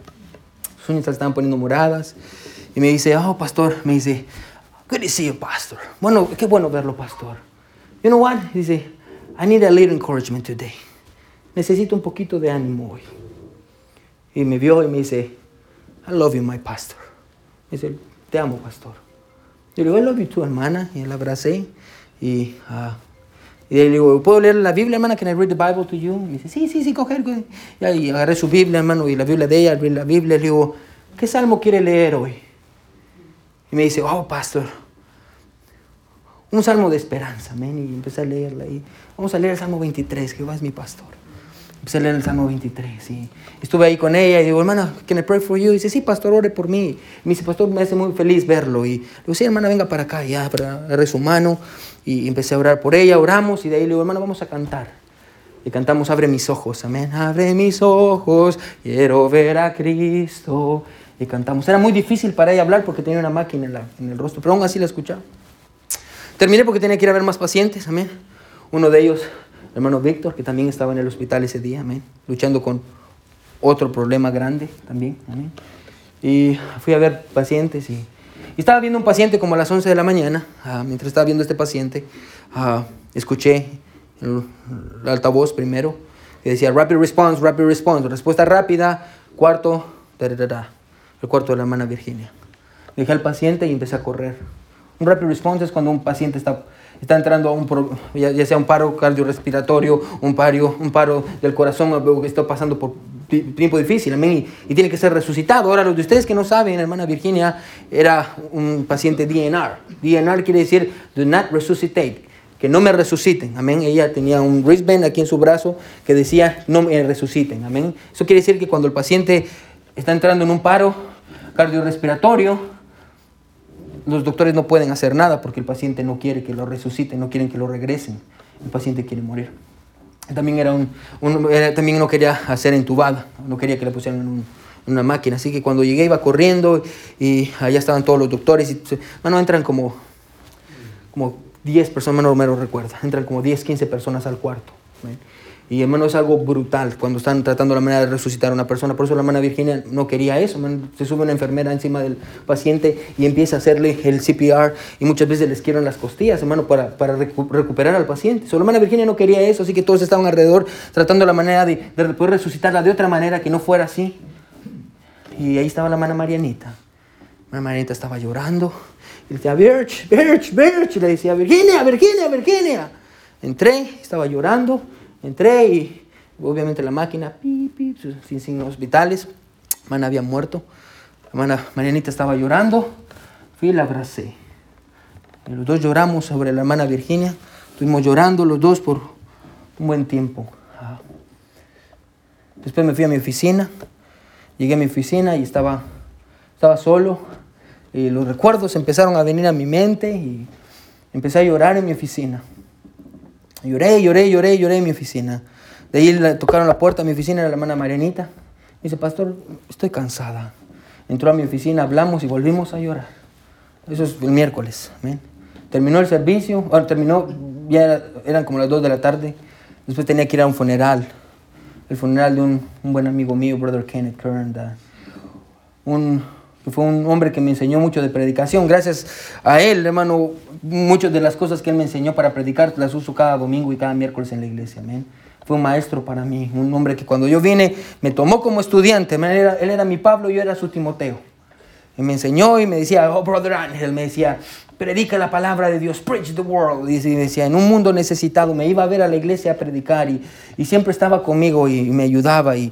sus uñas se estaban poniendo moradas. Y me dice, oh, pastor, me dice, good to see you, pastor. Bueno, qué bueno verlo, pastor. You know what? Dice, I need a little encouragement today. Necesito un poquito de ánimo hoy. Y me vio y me dice, I love you, my pastor. Me dice, te amo, pastor. Yo le digo, I love you too, hermana. Y la abracé y, uh, Y le digo, ¿puedo leer la Biblia, hermana? Can I read the Bible to you? Y me dice, sí, sí, sí, coger. Y agarré su Biblia, hermano, y la Biblia de ella, abrí la Biblia. Le digo, ¿qué salmo quiere leer hoy? Y me dice, oh, pastor, un salmo de esperanza, amén. Y empecé a leerla. Y vamos a leer el salmo 23, Jehová es mi pastor. Empecé a leer el salmo 23. Y estuve ahí con ella y digo, hermana, can I pray for you? Y dice, sí, pastor, ore por mí. Y me dice, pastor, me hace muy feliz verlo. Y le digo, sí, hermana, venga para acá. Y ya, agarré su mano y empecé a orar por ella, oramos. Y de ahí le digo, hermana, vamos a cantar. Y cantamos, abre mis ojos, amén. Abre mis ojos, quiero ver a Cristo. Y cantamos. Era muy difícil para ella hablar porque tenía una máquina en, la, en el rostro, pero aún así la escuchaba. Terminé porque tenía que ir a ver más pacientes, amén. Uno de ellos, el hermano Víctor, que también estaba en el hospital ese día, amén. Luchando con otro problema grande también, amén. Y fui a ver pacientes y, y estaba viendo un paciente como a las 11 de la mañana. ah, mientras estaba viendo este paciente, ah, escuché el, el altavoz primero que decía rapid response, rapid response, respuesta rápida, cuarto, el cuarto de la hermana Virginia. Dejé al paciente y empecé a correr. Un rapid response es cuando un paciente está, está entrando a un, pro- ya, ya sea un paro cardiorrespiratorio, un paro, un paro del corazón, o que está pasando por ti- tiempo difícil, amén, y, y tiene que ser resucitado. Ahora, los de ustedes que no saben, hermana Virginia era un paciente DNR. DNR quiere decir do not resuscitate, que no me resuciten, amén. Ella tenía un wristband aquí en su brazo que decía no me resuciten, amén. Eso quiere decir que cuando el paciente está entrando en un paro cardiorrespiratorio, los doctores no pueden hacer nada porque el paciente no quiere que lo resuciten, no quieren que lo regresen. El paciente quiere morir. También, era un, un- era- también no quería hacer entubada, no quería que le pusieran en, un- una máquina. Así que cuando llegué iba corriendo y allá estaban todos los doctores. Y, bueno, entran como, como 10 personas, no me lo recuerdo, entran como 10, 15 personas al cuarto. Y hermano, es algo brutal cuando están tratando la manera de resucitar a una persona. Por eso la hermana Virginia no quería eso. man. Se sube una enfermera encima del paciente y empieza a hacerle el CPR y muchas veces les quiebran las costillas, hermano, para, para recu- recuperar al paciente. So, la hermana Virginia no quería eso, así que todos estaban alrededor tratando la manera de, de poder resucitarla de otra manera que no fuera así. Y ahí estaba la hermana Marianita. La hermana Marianita estaba llorando. Y decía, Birch, Birch, Birch. Y le decía, Virginia, Virginia, Virginia. Entré, estaba llorando. Entré y obviamente la máquina, sin signos vitales. Hermana había muerto. Hermana Marianita estaba llorando. Fui y la abracé. Y los dos lloramos sobre la hermana Virginia. Estuvimos llorando los dos por un buen tiempo. Después me fui a mi oficina. Llegué a mi oficina y estaba, estaba solo. Y los recuerdos empezaron a venir a mi mente y empecé a llorar en mi oficina. Lloré, lloré, lloré, lloré en mi oficina. De ahí tocaron la puerta a mi oficina, era la hermana Marianita. Me dice, pastor, estoy cansada. Entró a mi oficina, hablamos y volvimos a llorar. Eso es el miércoles. amén. Terminó el servicio, terminó, ya era- eran como las 2 de la tarde. Después tenía que ir a un funeral. El funeral de un, buen amigo mío, Brother Kenneth Kern. un, fue un hombre que me enseñó mucho de predicación. Gracias a él, hermano, muchas de las cosas que él me enseñó para predicar las uso cada domingo y cada miércoles en la iglesia. Amén. Fue un maestro para mí, un hombre que cuando yo vine me tomó como estudiante. Él era, mi Pablo, yo era su Timoteo. Y me enseñó y me decía, oh, brother Ángel, me decía, predica la palabra de Dios, preach the world. Y decía, en un mundo necesitado, me iba a ver a la iglesia a predicar y, y siempre estaba conmigo y, me ayudaba. Y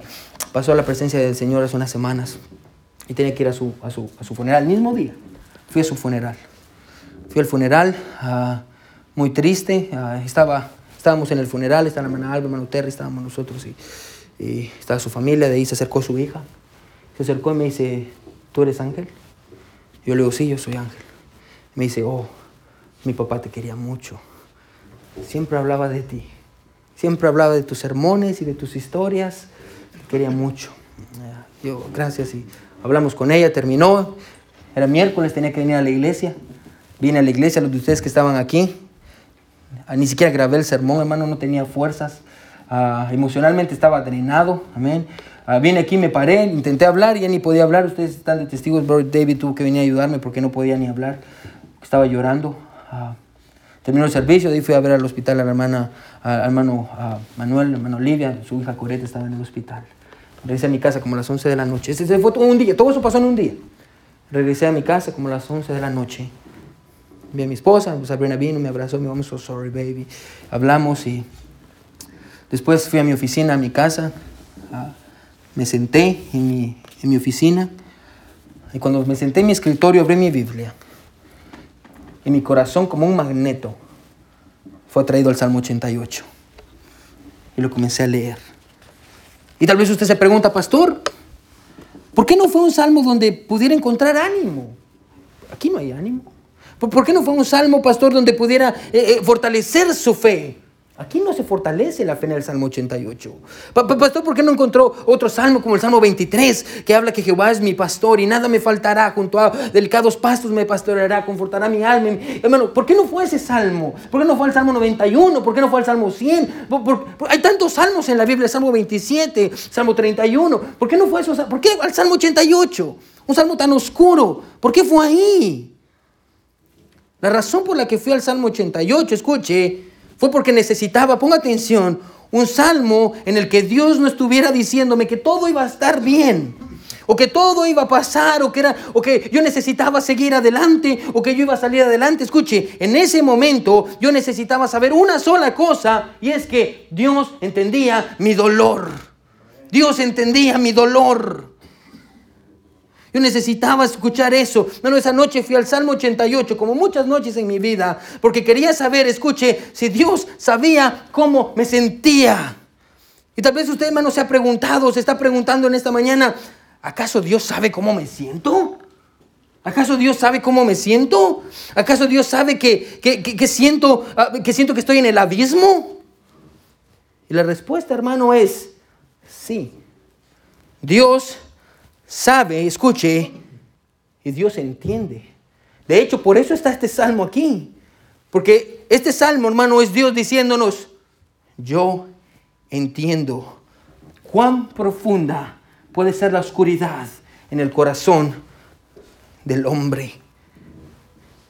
pasó la presencia del Señor hace unas semanas y tenía que ir a su, a su, a su funeral. El mismo día fui a su funeral. Fui al funeral, ah, muy triste. ah, estaba, estábamos en el funeral, estaba la hermana Alba, hermano Terry, estábamos nosotros y, y estaba su familia. De ahí se acercó su hija. Se acercó y me dice, ¿tú eres Ángel? Yo le digo, sí, yo soy Ángel. Me dice, oh, mi papá te quería mucho. Siempre hablaba de ti. Siempre hablaba de tus sermones y de tus historias. Te quería mucho. Yo, gracias. Y hablamos con ella, terminó. Era miércoles, tenía que venir a la iglesia. Vine a la iglesia, los de ustedes que estaban aquí. Ah, Ni siquiera grabé el sermón, hermano, no tenía fuerzas. Ah, emocionalmente estaba drenado, amén. Ah, vine aquí, me paré, intenté hablar, ya ni podía hablar. Ustedes están de testigos, Brother David tuvo que venir a ayudarme porque no podía ni hablar. Estaba llorando. Terminó el servicio, de ahí fui a ver al hospital a la hermana, al hermano Manuel, la hermana Olivia, su hija Coreta estaba en el hospital. Regresé a mi casa como a las 11 de la noche. Ese fue todo un día, todo eso pasó en un día. Regresé a mi casa como a las 11 de la noche. vi a mi esposa, pues Sabrina vino, me abrazó, me I'm so sorry, baby. Hablamos y después fui a mi oficina, a mi casa, me senté en mi, en mi oficina y cuando me senté en mi escritorio abrí mi Biblia. En mi corazón, como un magneto, fue atraído al Salmo 88. Y lo comencé a leer. Y tal vez usted se pregunta, pastor, ¿por qué no fue un salmo donde pudiera encontrar ánimo? Aquí no hay ánimo. ¿Por qué no fue un salmo, pastor, donde pudiera eh, eh, fortalecer su fe? Aquí no se fortalece la fe en el Salmo 88. Pastor, ¿por qué no encontró otro salmo como el Salmo 23 que habla que Jehová es mi pastor y nada me faltará, junto a delicados pastos me pastoreará, confortará mi alma? Hermano, ¿por qué no fue ese salmo? ¿Por qué no fue el Salmo 91? ¿Por qué no fue el Salmo 100? hay tantos salmos en la Biblia, Salmo 27, Salmo 31. ¿Por qué no fue eso? ¿Por qué el Salmo 88? Un salmo tan oscuro. ¿Por qué fue ahí? La razón por la que fui al Salmo 88, escuche, fue porque necesitaba, ponga atención, un salmo en el que Dios no estuviera diciéndome que todo iba a estar bien, o que todo iba a pasar, o que, era, o que yo necesitaba seguir adelante, o que yo iba a salir adelante. Escuche, en ese momento yo necesitaba saber una sola cosa, y es que Dios entendía mi dolor. Dios entendía mi dolor. Yo necesitaba escuchar eso. No, esa noche fui al Salmo 88, como muchas noches en mi vida, porque quería saber, escuche, si Dios sabía cómo me sentía. Y tal vez usted, hermano, se ha preguntado, se está preguntando en esta mañana, ¿acaso Dios sabe cómo me siento? ¿Acaso Dios sabe cómo me siento? ¿Acaso Dios sabe que, que, siento, ah, que siento que estoy en el abismo? Y la respuesta, hermano, es sí. Dios sabe, escuche, y Dios entiende. De hecho, por eso está este salmo aquí. Porque este salmo, hermano, es Dios diciéndonos, yo entiendo cuán profunda puede ser la oscuridad en el corazón del hombre.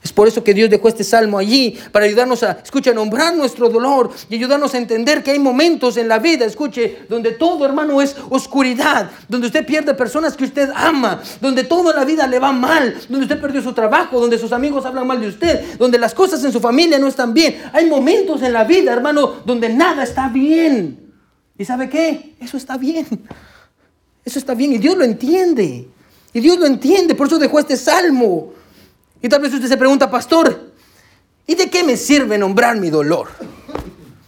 Es por eso que Dios dejó este salmo allí, para ayudarnos a, escucha, nombrar nuestro dolor y ayudarnos a entender que hay momentos en la vida, escuche, donde todo, hermano, es oscuridad, donde usted pierde personas que usted ama, donde toda la vida le va mal, donde usted perdió su trabajo, donde sus amigos hablan mal de usted, donde las cosas en su familia no están bien. Hay momentos en la vida, hermano, donde nada está bien. ¿Y sabe qué? Eso está bien. Eso está bien y Dios lo entiende. Y Dios lo entiende, por eso dejó este salmo. Y tal vez usted se pregunta, pastor, ¿y de qué me sirve nombrar mi dolor?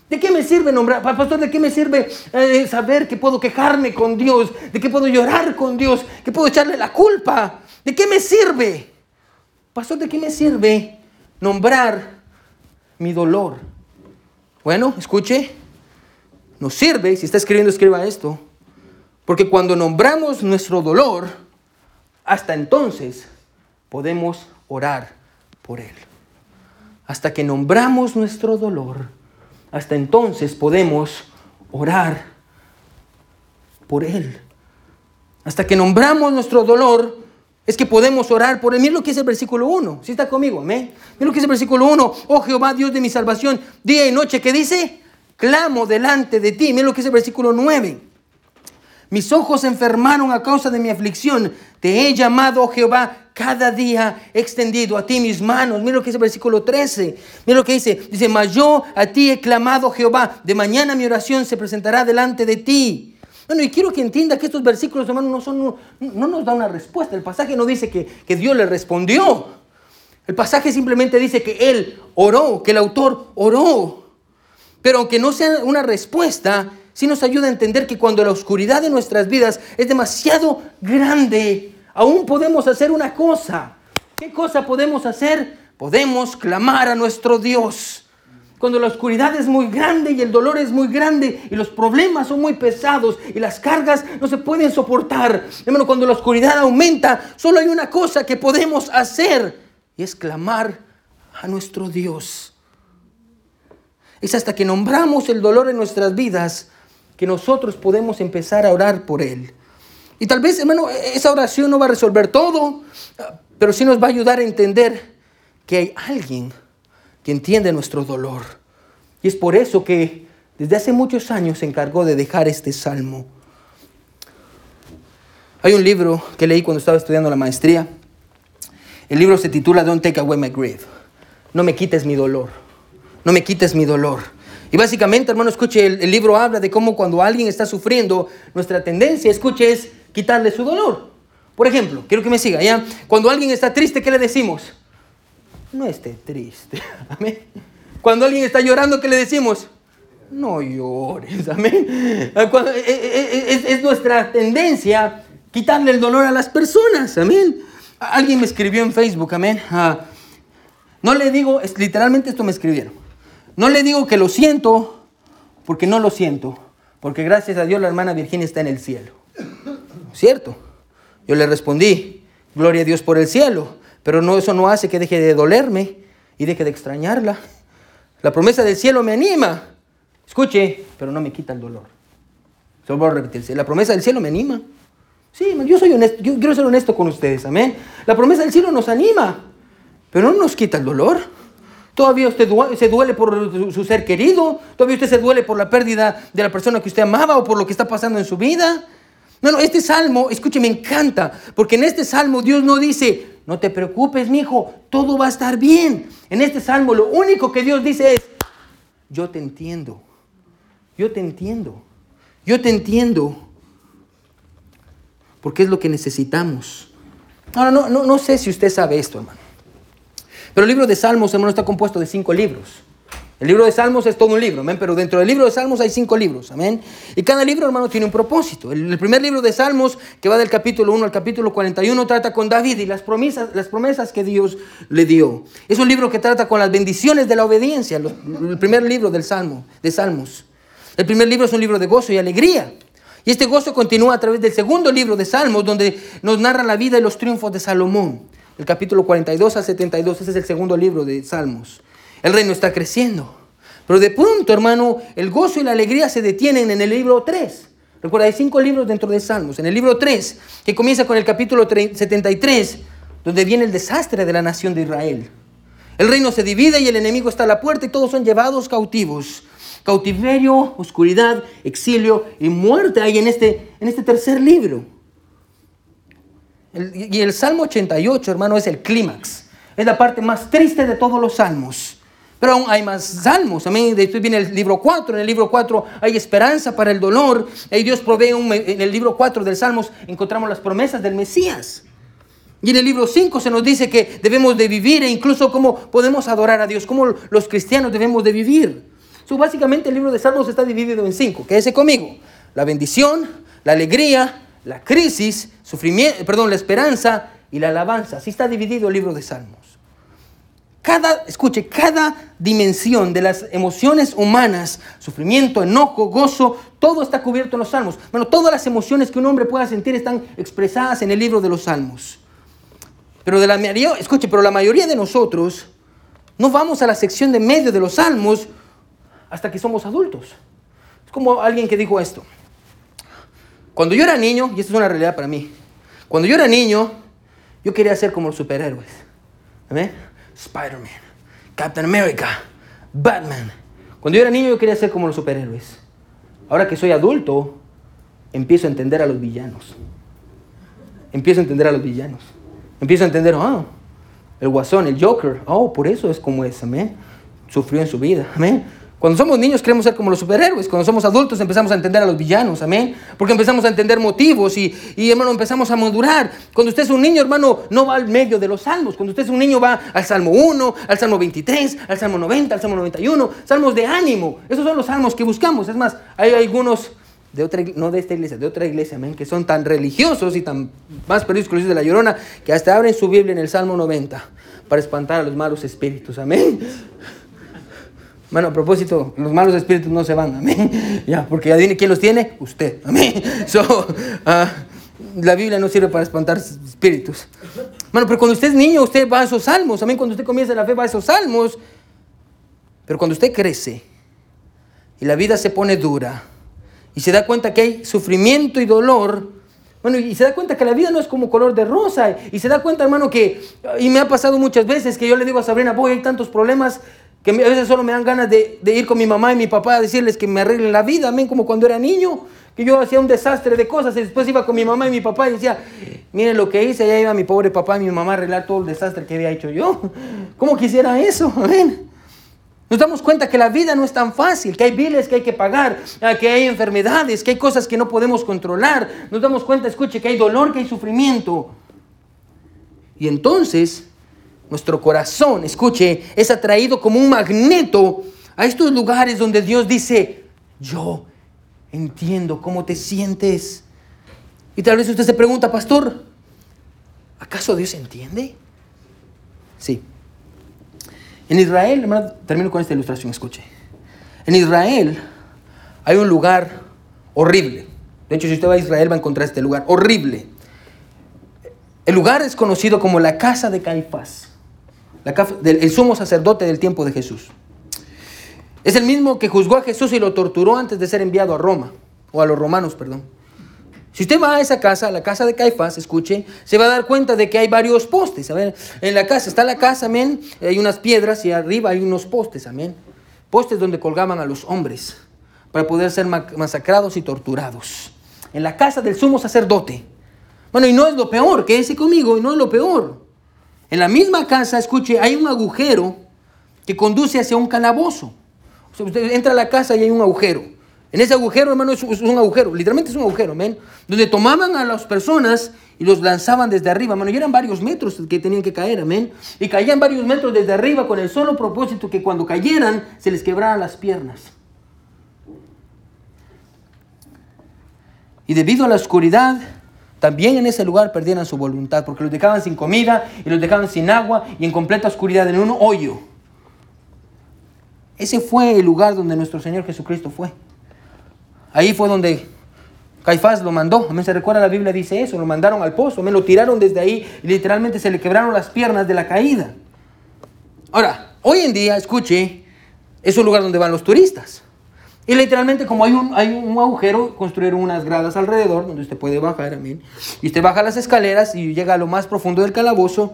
¿De qué me sirve nombrar, pastor, de qué me sirve eh, saber que puedo quejarme con Dios? ¿De qué puedo llorar con Dios? ¿Que puedo echarle la culpa? ¿De qué me sirve? Pastor, ¿de qué me sirve nombrar mi dolor? Bueno, escuche, nos sirve, si está escribiendo, escriba esto, porque cuando nombramos nuestro dolor, hasta entonces podemos orar por Él. Hasta que nombramos nuestro dolor, hasta entonces podemos orar por Él. Hasta que nombramos nuestro dolor, es que podemos orar por Él. Mira lo que es el versículo 1. Si está conmigo, amén. Mira lo que es el versículo 1. Oh Jehová, Dios de mi salvación, día y noche, ¿qué dice? Clamo delante de ti. Mira lo que es el versículo 9. Mis ojos se enfermaron a causa de mi aflicción. Te he llamado, oh Jehová, cada día he extendido a ti mis manos. Mira lo que dice el versículo 13. Mira lo que dice. Dice, mas yo a ti he clamado, Jehová. De mañana mi oración se presentará delante de ti. Bueno, y quiero que entienda que estos versículos, hermano, no, son, no, nos da una respuesta. El pasaje no dice que, que Dios le respondió. El pasaje simplemente dice que él oró, que el autor oró. Pero aunque no sea una respuesta, sí nos ayuda a entender que cuando la oscuridad de nuestras vidas es demasiado grande, aún podemos hacer una cosa. ¿Qué cosa podemos hacer? Podemos clamar a nuestro Dios. Cuando la oscuridad es muy grande y el dolor es muy grande y los problemas son muy pesados y las cargas no se pueden soportar. Hermano, cuando la oscuridad aumenta, solo hay una cosa que podemos hacer y es clamar a nuestro Dios. Es hasta que nombramos el dolor en nuestras vidas que nosotros podemos empezar a orar por Él. Y tal vez, hermano, esa oración no va a resolver todo, pero sí nos va a ayudar a entender que hay alguien que entiende nuestro dolor. Y es por eso que desde hace muchos años se encargó de dejar este salmo. Hay un libro que leí cuando estaba estudiando la maestría. El libro se titula Don't Take Away My Grief. no me quites mi dolor. No me quites mi dolor. Y básicamente, hermano, escuche, el, libro habla de cómo cuando alguien está sufriendo, nuestra tendencia, escuche, es quitarle su dolor. Por ejemplo, quiero que me siga, ¿ya? Cuando alguien está triste, ¿qué le decimos? No esté triste. Amén. Cuando alguien está llorando, ¿qué le decimos? No llores. Amén. Cuando- eh, eh, Es, es nuestra tendencia quitarle el dolor a las personas. Amén. Alguien me escribió en Facebook, amén. Ah, no le digo, literalmente esto me escribieron. No le digo que lo siento, porque no lo siento. Porque gracias a Dios la hermana Virginia está en el cielo. ¿Cierto? Yo le respondí, gloria a Dios por el cielo, pero no, eso no hace que deje de dolerme y deje de extrañarla. La promesa del cielo me anima. Escuche, pero no me quita el dolor. Solo voy a. La promesa del cielo me anima. Sí, yo soy honesto, yo quiero ser honesto con ustedes, amén. La promesa del cielo nos anima, pero no nos quita el dolor. Todavía usted se duele por su ser querido, todavía usted se duele por la pérdida de la persona que usted amaba o por lo que está pasando en su vida. No, no, este salmo, escuche, me encanta, porque en este salmo Dios no dice, no te preocupes, mi hijo, todo va a estar bien. En este salmo lo único que Dios dice es, yo te entiendo, yo te entiendo, yo te entiendo porque es lo que necesitamos. Ahora, no, no, no sé si usted sabe esto, hermano. Pero el libro de Salmos, hermano, está compuesto de cinco libros. El libro de Salmos es todo un libro, amén. Pero dentro del libro de Salmos hay cinco libros, amén. Y cada libro, hermano, tiene un propósito. El, primer libro de Salmos, que va del capítulo 1 al capítulo 41, trata con David y las promesas, las promesas que Dios le dio. Es un libro que trata con las bendiciones de la obediencia. el primer libro del Salmo, de Salmos. El primer libro es un libro de gozo y alegría. Y este gozo continúa a través del segundo libro de Salmos, donde nos narra la vida y los triunfos de Salomón. El capítulo 42 al 72, ese es el segundo libro de Salmos. El reino está creciendo. Pero de pronto, hermano, el gozo y la alegría se detienen en el libro 3. Recuerda, hay cinco libros dentro de Salmos. En el libro 3, que comienza con el capítulo 3 73, donde viene el desastre de la nación de Israel. El reino se divide y el enemigo está a la puerta y todos son llevados cautivos. Cautiverio, oscuridad, exilio y muerte hay en este, en este tercer libro. Y el Salmo 88, hermano, es el clímax. Es la parte más triste de todos los salmos. Pero aún hay más salmos. Amén. Después viene el libro 4. En el libro 4 hay esperanza para el dolor. Y Dios provee en el libro 4 del Salmos encontramos las promesas del Mesías. Y en el libro 5 se nos dice que debemos de vivir e incluso cómo podemos adorar a Dios, cómo los cristianos debemos de vivir. So, básicamente el libro de Salmos está dividido en cinco. Quédese conmigo. La bendición, la alegría, la crisis, sufrimiento, perdón, la esperanza y la alabanza. Así está dividido el libro de Salmos. Cada, escuche, cada dimensión de las emociones humanas, sufrimiento, enojo, gozo, todo está cubierto en los salmos. Bueno, todas las emociones que un hombre pueda sentir están expresadas en el libro de los salmos. Pero de la mayoría, escuche, pero la mayoría de nosotros no vamos a la sección de medio de los salmos hasta que somos adultos. Es como alguien que dijo esto. Cuando yo era niño, y esto es una realidad para mí, cuando yo era niño, yo quería ser como los superhéroes. Spider-Man, Captain America, Batman. Cuando yo era niño, yo quería ser como los superhéroes. Ahora que soy adulto, empiezo a entender a los villanos. Empiezo a entender a los villanos. Empiezo a entender, ah, el guasón, el Joker, oh, por eso es como es, amén. Sufrió en su vida, amén. Cuando somos niños queremos ser como los superhéroes, cuando somos adultos empezamos a entender a los villanos, amén. Porque empezamos a entender motivos y, y hermano, empezamos a madurar. Cuando usted es un niño, hermano, no va al medio de los salmos. Cuando usted es un niño va al Salmo 1, al Salmo 23, al Salmo 90, al Salmo 91, salmos de ánimo. Esos son los salmos que buscamos. Es más, hay algunos de otra, no de esta iglesia, de otra iglesia, amén, que son tan religiosos y tan más perdidos de la llorona, que hasta abren su Biblia en el Salmo 90 para espantar a los malos espíritus, amén. Bueno, a propósito, los malos espíritus no se van, amén. Ya, porque adivine quién los tiene, usted, amén. So, ah, la Biblia no sirve para espantar espíritus. Bueno, pero cuando usted es niño, usted va a esos salmos, amén. Cuando usted comienza la fe, va a esos salmos. Pero cuando usted crece y la vida se pone dura y se da cuenta que hay sufrimiento y dolor, bueno, y se da cuenta que la vida no es como color de rosa, y se da cuenta, hermano, que, y me ha pasado muchas veces que yo le digo a Sabrina, voy, hay tantos problemas que a veces solo me dan ganas de, ir con mi mamá y mi papá a decirles que me arreglen la vida, amén, como cuando era niño, que yo hacía un desastre de cosas y después iba con mi mamá y mi papá y decía, miren lo que hice, ya iba mi pobre papá y mi mamá a arreglar todo el desastre que había hecho yo. ¿Cómo quisiera eso? Amén. Nos damos cuenta que la vida no es tan fácil, que hay biles que hay que pagar, ah, que hay enfermedades, que hay cosas que no podemos controlar. Nos damos cuenta, escuche, que hay dolor, que hay sufrimiento. Y entonces nuestro corazón, escuche, es atraído como un magneto a estos lugares donde Dios dice, yo entiendo cómo te sientes. Y tal vez usted se pregunta, pastor, ¿acaso Dios entiende? Sí. En Israel, hermano, termino con esta ilustración, escuche. En Israel hay un lugar horrible. De hecho, si usted va a Israel va a encontrar este lugar horrible. El lugar es conocido como la casa de Caifás, el sumo sacerdote del tiempo de Jesús. Es el mismo que juzgó a Jesús y lo torturó antes de ser enviado a Roma, o a los romanos, perdón. Si usted va a esa casa, la casa de Caifás, escuche, se va a dar cuenta de que hay varios postes. A ver, en la casa está la casa, amén. Hay unas piedras y arriba hay unos postes, amén. Postes donde colgaban a los hombres para poder ser masacrados y torturados. En la casa del sumo sacerdote. Bueno, y no es lo peor, quédese conmigo, y no es lo peor. En la misma casa, escuche, hay un agujero que conduce hacia un calabozo. O sea, usted entra a la casa y hay un agujero. En ese agujero, hermano, es, un agujero, literalmente es un agujero, ¿ven? Donde tomaban a las personas y los lanzaban desde arriba, hermano, y eran varios metros que tenían que caer, amén. Y caían varios metros desde arriba con el solo propósito que cuando cayeran se les quebraran las piernas. Y debido a la oscuridad, también en ese lugar perdieran su voluntad, porque los dejaban sin comida y los dejaban sin agua y en completa oscuridad, en un hoyo. Ese fue el lugar donde nuestro Señor Jesucristo fue. Ahí fue donde Caifás lo mandó. A mí se recuerda la Biblia dice eso, lo mandaron al pozo, me lo tiraron desde ahí y literalmente se le quebraron las piernas de la caída. Ahora, hoy en día, escuche, es un lugar donde van los turistas. Y literalmente como hay un, hay un agujero, construyeron unas gradas alrededor donde usted puede bajar, amén. Y usted baja las escaleras y llega a lo más profundo del calabozo.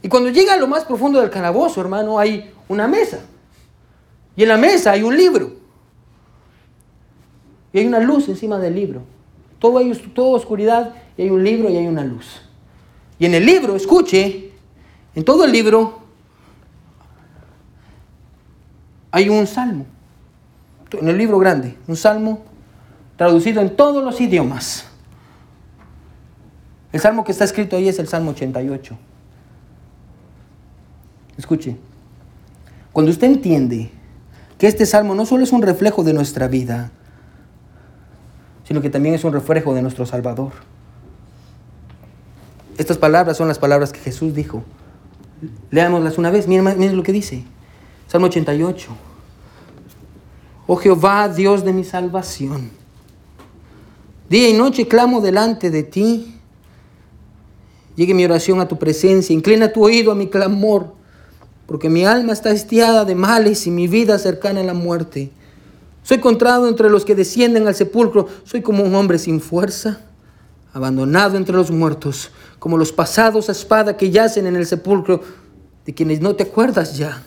Y cuando llega a lo más profundo del calabozo, hermano, hay una mesa. Y en la mesa hay un libro. Y hay una luz encima del libro. Todo hay toda oscuridad y hay un libro y hay una luz. Y en el libro, escuche, en todo el libro hay un salmo. En el libro grande, un salmo traducido en todos los idiomas. El salmo que está escrito ahí es el Salmo 88. Escuche, cuando usted entiende que este salmo no solo es un reflejo de nuestra vida, sino que también es un reflejo de nuestro Salvador. Estas palabras son las palabras que Jesús dijo. Leámoslas una vez, miren, lo que dice. Salmo 88. Oh Jehová, Dios de mi salvación. Día y noche clamo delante de ti. Llegue mi oración a tu presencia. Inclina tu oído a mi clamor. Porque mi alma está estiada de males y mi vida cercana a la muerte. Soy encontrado entre los que descienden al sepulcro. Soy como un hombre sin fuerza, abandonado entre los muertos, como los pasados a espada que yacen en el sepulcro, de quienes no te acuerdas ya,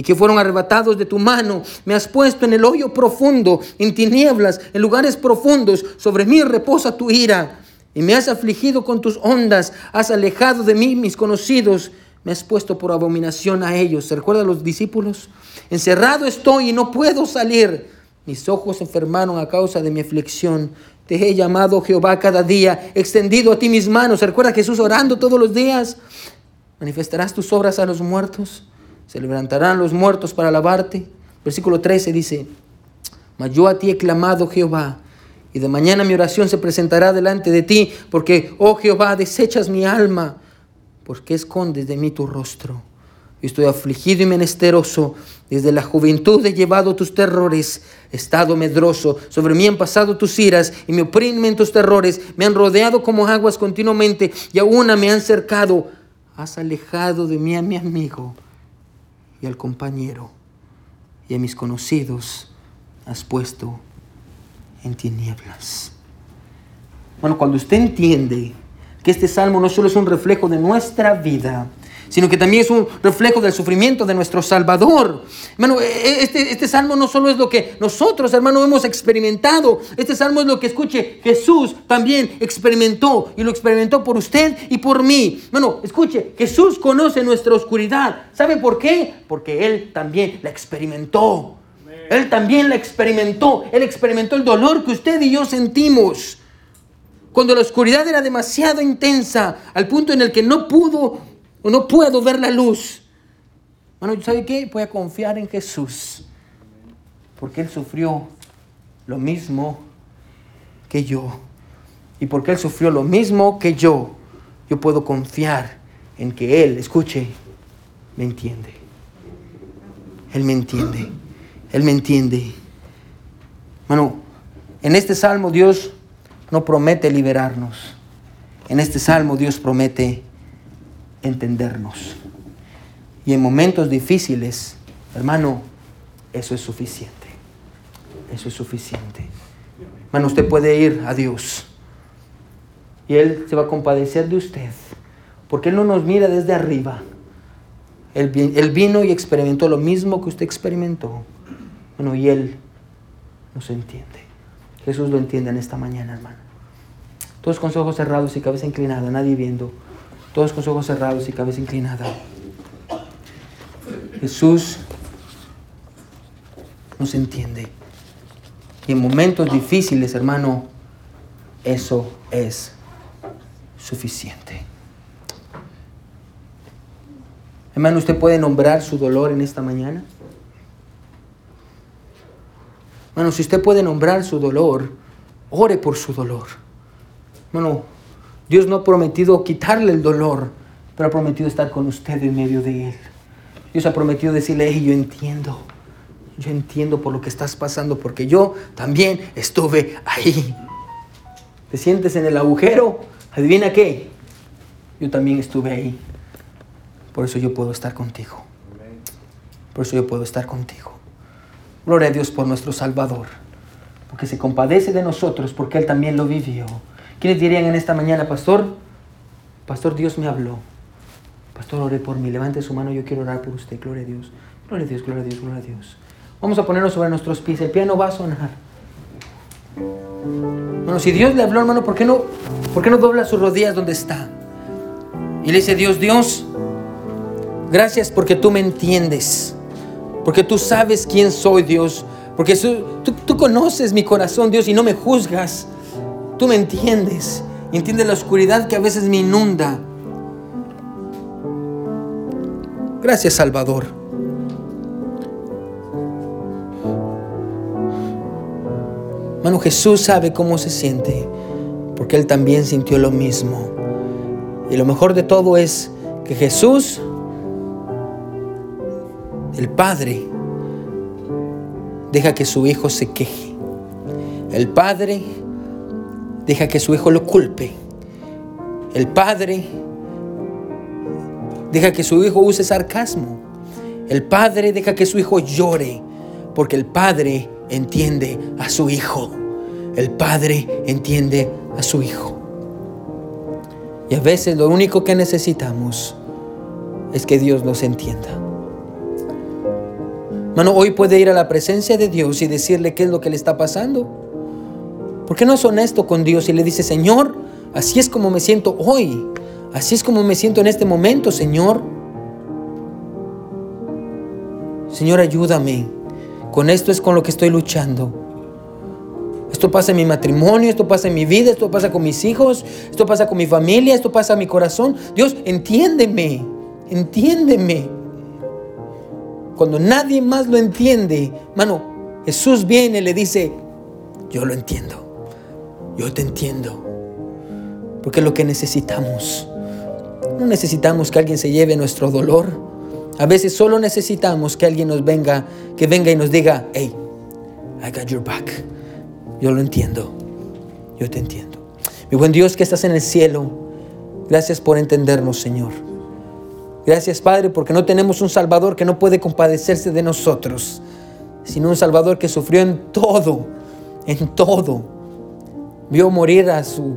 y que fueron arrebatados de tu mano. Me has puesto en el hoyo profundo, en tinieblas, en lugares profundos. Sobre mí reposa tu ira, y me has afligido con tus ondas. Has alejado de mí mis conocidos. Me has puesto por abominación a ellos. ¿Se recuerdan los discípulos? Encerrado estoy y no puedo salir. Mis ojos se enfermaron a causa de mi aflicción. Te he llamado Jehová cada día, extendido a ti mis manos. recuerda Jesús orando todos los días? Manifestarás tus obras a los muertos. Se levantarán los muertos para alabarte. Versículo 13 dice, Mas yo a ti he clamado Jehová, y de mañana mi oración se presentará delante de ti, porque, oh Jehová, desechas mi alma. ¿Por qué escondes de mí tu rostro? estoy afligido y menesteroso. Desde la juventud he llevado tus terrores, he estado medroso. Sobre mí han pasado tus iras y me oprimen tus terrores. Me han rodeado como aguas continuamente y aún me han cercado. Has alejado de mí a mi amigo y al compañero y a mis conocidos has puesto en tinieblas. Bueno, cuando usted entiende que este salmo no solo es un reflejo de nuestra vida, sino que también es un reflejo del sufrimiento de nuestro Salvador. Hermano, e, e, este, este salmo no solo es lo que nosotros, hermano, hemos experimentado. Este salmo es lo que, escuche, Jesús también experimentó y lo experimentó por usted y por mí. Bueno, escuche, Jesús conoce nuestra oscuridad. ¿Sabe por qué? Porque Él también la experimentó. Él también la experimentó. Él experimentó el dolor que usted y yo sentimos. Cuando la oscuridad era demasiado intensa, al punto en el que no pudo o no puedo ver la luz. Bueno, ¿sabe qué? Voy a confiar en Jesús. Porque Él sufrió lo mismo que yo. Y porque Él sufrió lo mismo que yo, yo puedo confiar en que Él, escuche, me entiende. Él me entiende. Él me entiende. Bueno, en este salmo Dios no promete liberarnos. En este salmo Dios promete entendernos. Y en momentos difíciles, hermano, eso es suficiente. Eso es suficiente. Hermano, usted puede ir a Dios y Él se va a compadecer de usted, porque Él no nos mira desde arriba. Él, vino y experimentó lo mismo que usted experimentó. Bueno, y Él nos entiende. Jesús lo entiende en esta mañana, hermano. Todos con ojos cerrados y cabeza inclinada, nadie viendo. Todos con ojos cerrados y cabeza inclinada. Jesús nos entiende. Y en momentos difíciles, hermano, eso es suficiente. Hermano, ¿usted puede nombrar su dolor en esta mañana? Bueno, si usted puede nombrar su dolor, ore por su dolor. Bueno, Dios no ha prometido quitarle el dolor, pero ha prometido estar con usted en medio de él. Dios ha prometido decirle, hey, yo entiendo, yo entiendo por lo que estás pasando, porque yo también estuve ahí. Te sientes en el agujero, adivina qué, yo también estuve ahí. Por eso yo puedo estar contigo. Por eso yo puedo estar contigo. Gloria a Dios por nuestro Salvador, porque se compadece de nosotros, porque Él también lo vivió. ¿Quiénes dirían en esta mañana, pastor? Pastor, Dios me habló. Pastor, ore por mí. Levante su mano, yo quiero orar por usted. Gloria a Dios. Gloria a Dios, gloria a Dios, gloria a Dios. Vamos a ponernos sobre nuestros pies. El piano va a sonar. Bueno, si Dios le habló, hermano, ¿por qué no, por qué no dobla sus rodillas donde está? Y le dice, Dios, Dios, gracias porque tú me entiendes. Porque tú sabes quién soy, Dios. Porque tú, conoces mi corazón, Dios, y no me juzgas. Tú me entiendes. Y entiendes la oscuridad que a veces me inunda. Gracias, Salvador. Mano, Jesús sabe cómo se siente, porque Él también sintió lo mismo. Y lo mejor de todo es que Jesús el Padre deja que su hijo se queje. El Padre deja que su hijo lo culpe. El Padre deja que su hijo use sarcasmo. El Padre deja que su hijo llore porque el Padre entiende a su hijo. El Padre entiende a su hijo. Y a veces lo único que necesitamos es que Dios nos entienda. Mano, hoy puede ir a la presencia de Dios y decirle qué es lo que le está pasando. ¿Por qué no es honesto con Dios y le dice, Señor, así es como me siento hoy? Así es como me siento en este momento, Señor. Señor, ayúdame. Con esto es con lo que estoy luchando. Esto pasa en mi matrimonio, esto pasa en mi vida, esto pasa con mis hijos, esto pasa con mi familia, esto pasa en mi corazón. Dios, entiéndeme, entiéndeme cuando nadie más lo entiende, mano, Jesús viene y le dice, yo lo entiendo, yo te entiendo, porque es lo que necesitamos. No necesitamos que alguien se lleve nuestro dolor. A veces solo necesitamos que alguien nos venga, que venga y nos diga, hey, I got your back. Yo lo entiendo, yo te entiendo. Mi buen Dios que estás en el cielo, gracias por entendernos, Señor. Gracias Padre porque no tenemos un Salvador que no puede compadecerse de nosotros, sino un Salvador que sufrió en todo, en todo. Vio morir a su,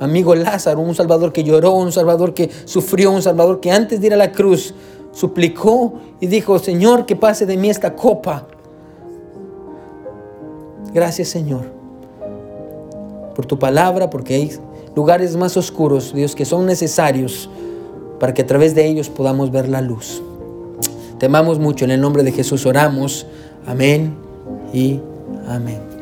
amigo Lázaro, un Salvador que lloró, un Salvador que sufrió, un Salvador que antes de ir a la cruz suplicó y dijo, Señor, que pase de mí esta copa. Gracias Señor por tu palabra, porque hay lugares más oscuros, Dios, que son necesarios para que a través de ellos podamos ver la luz. Te amamos mucho, en el nombre de Jesús oramos. Amén y amén.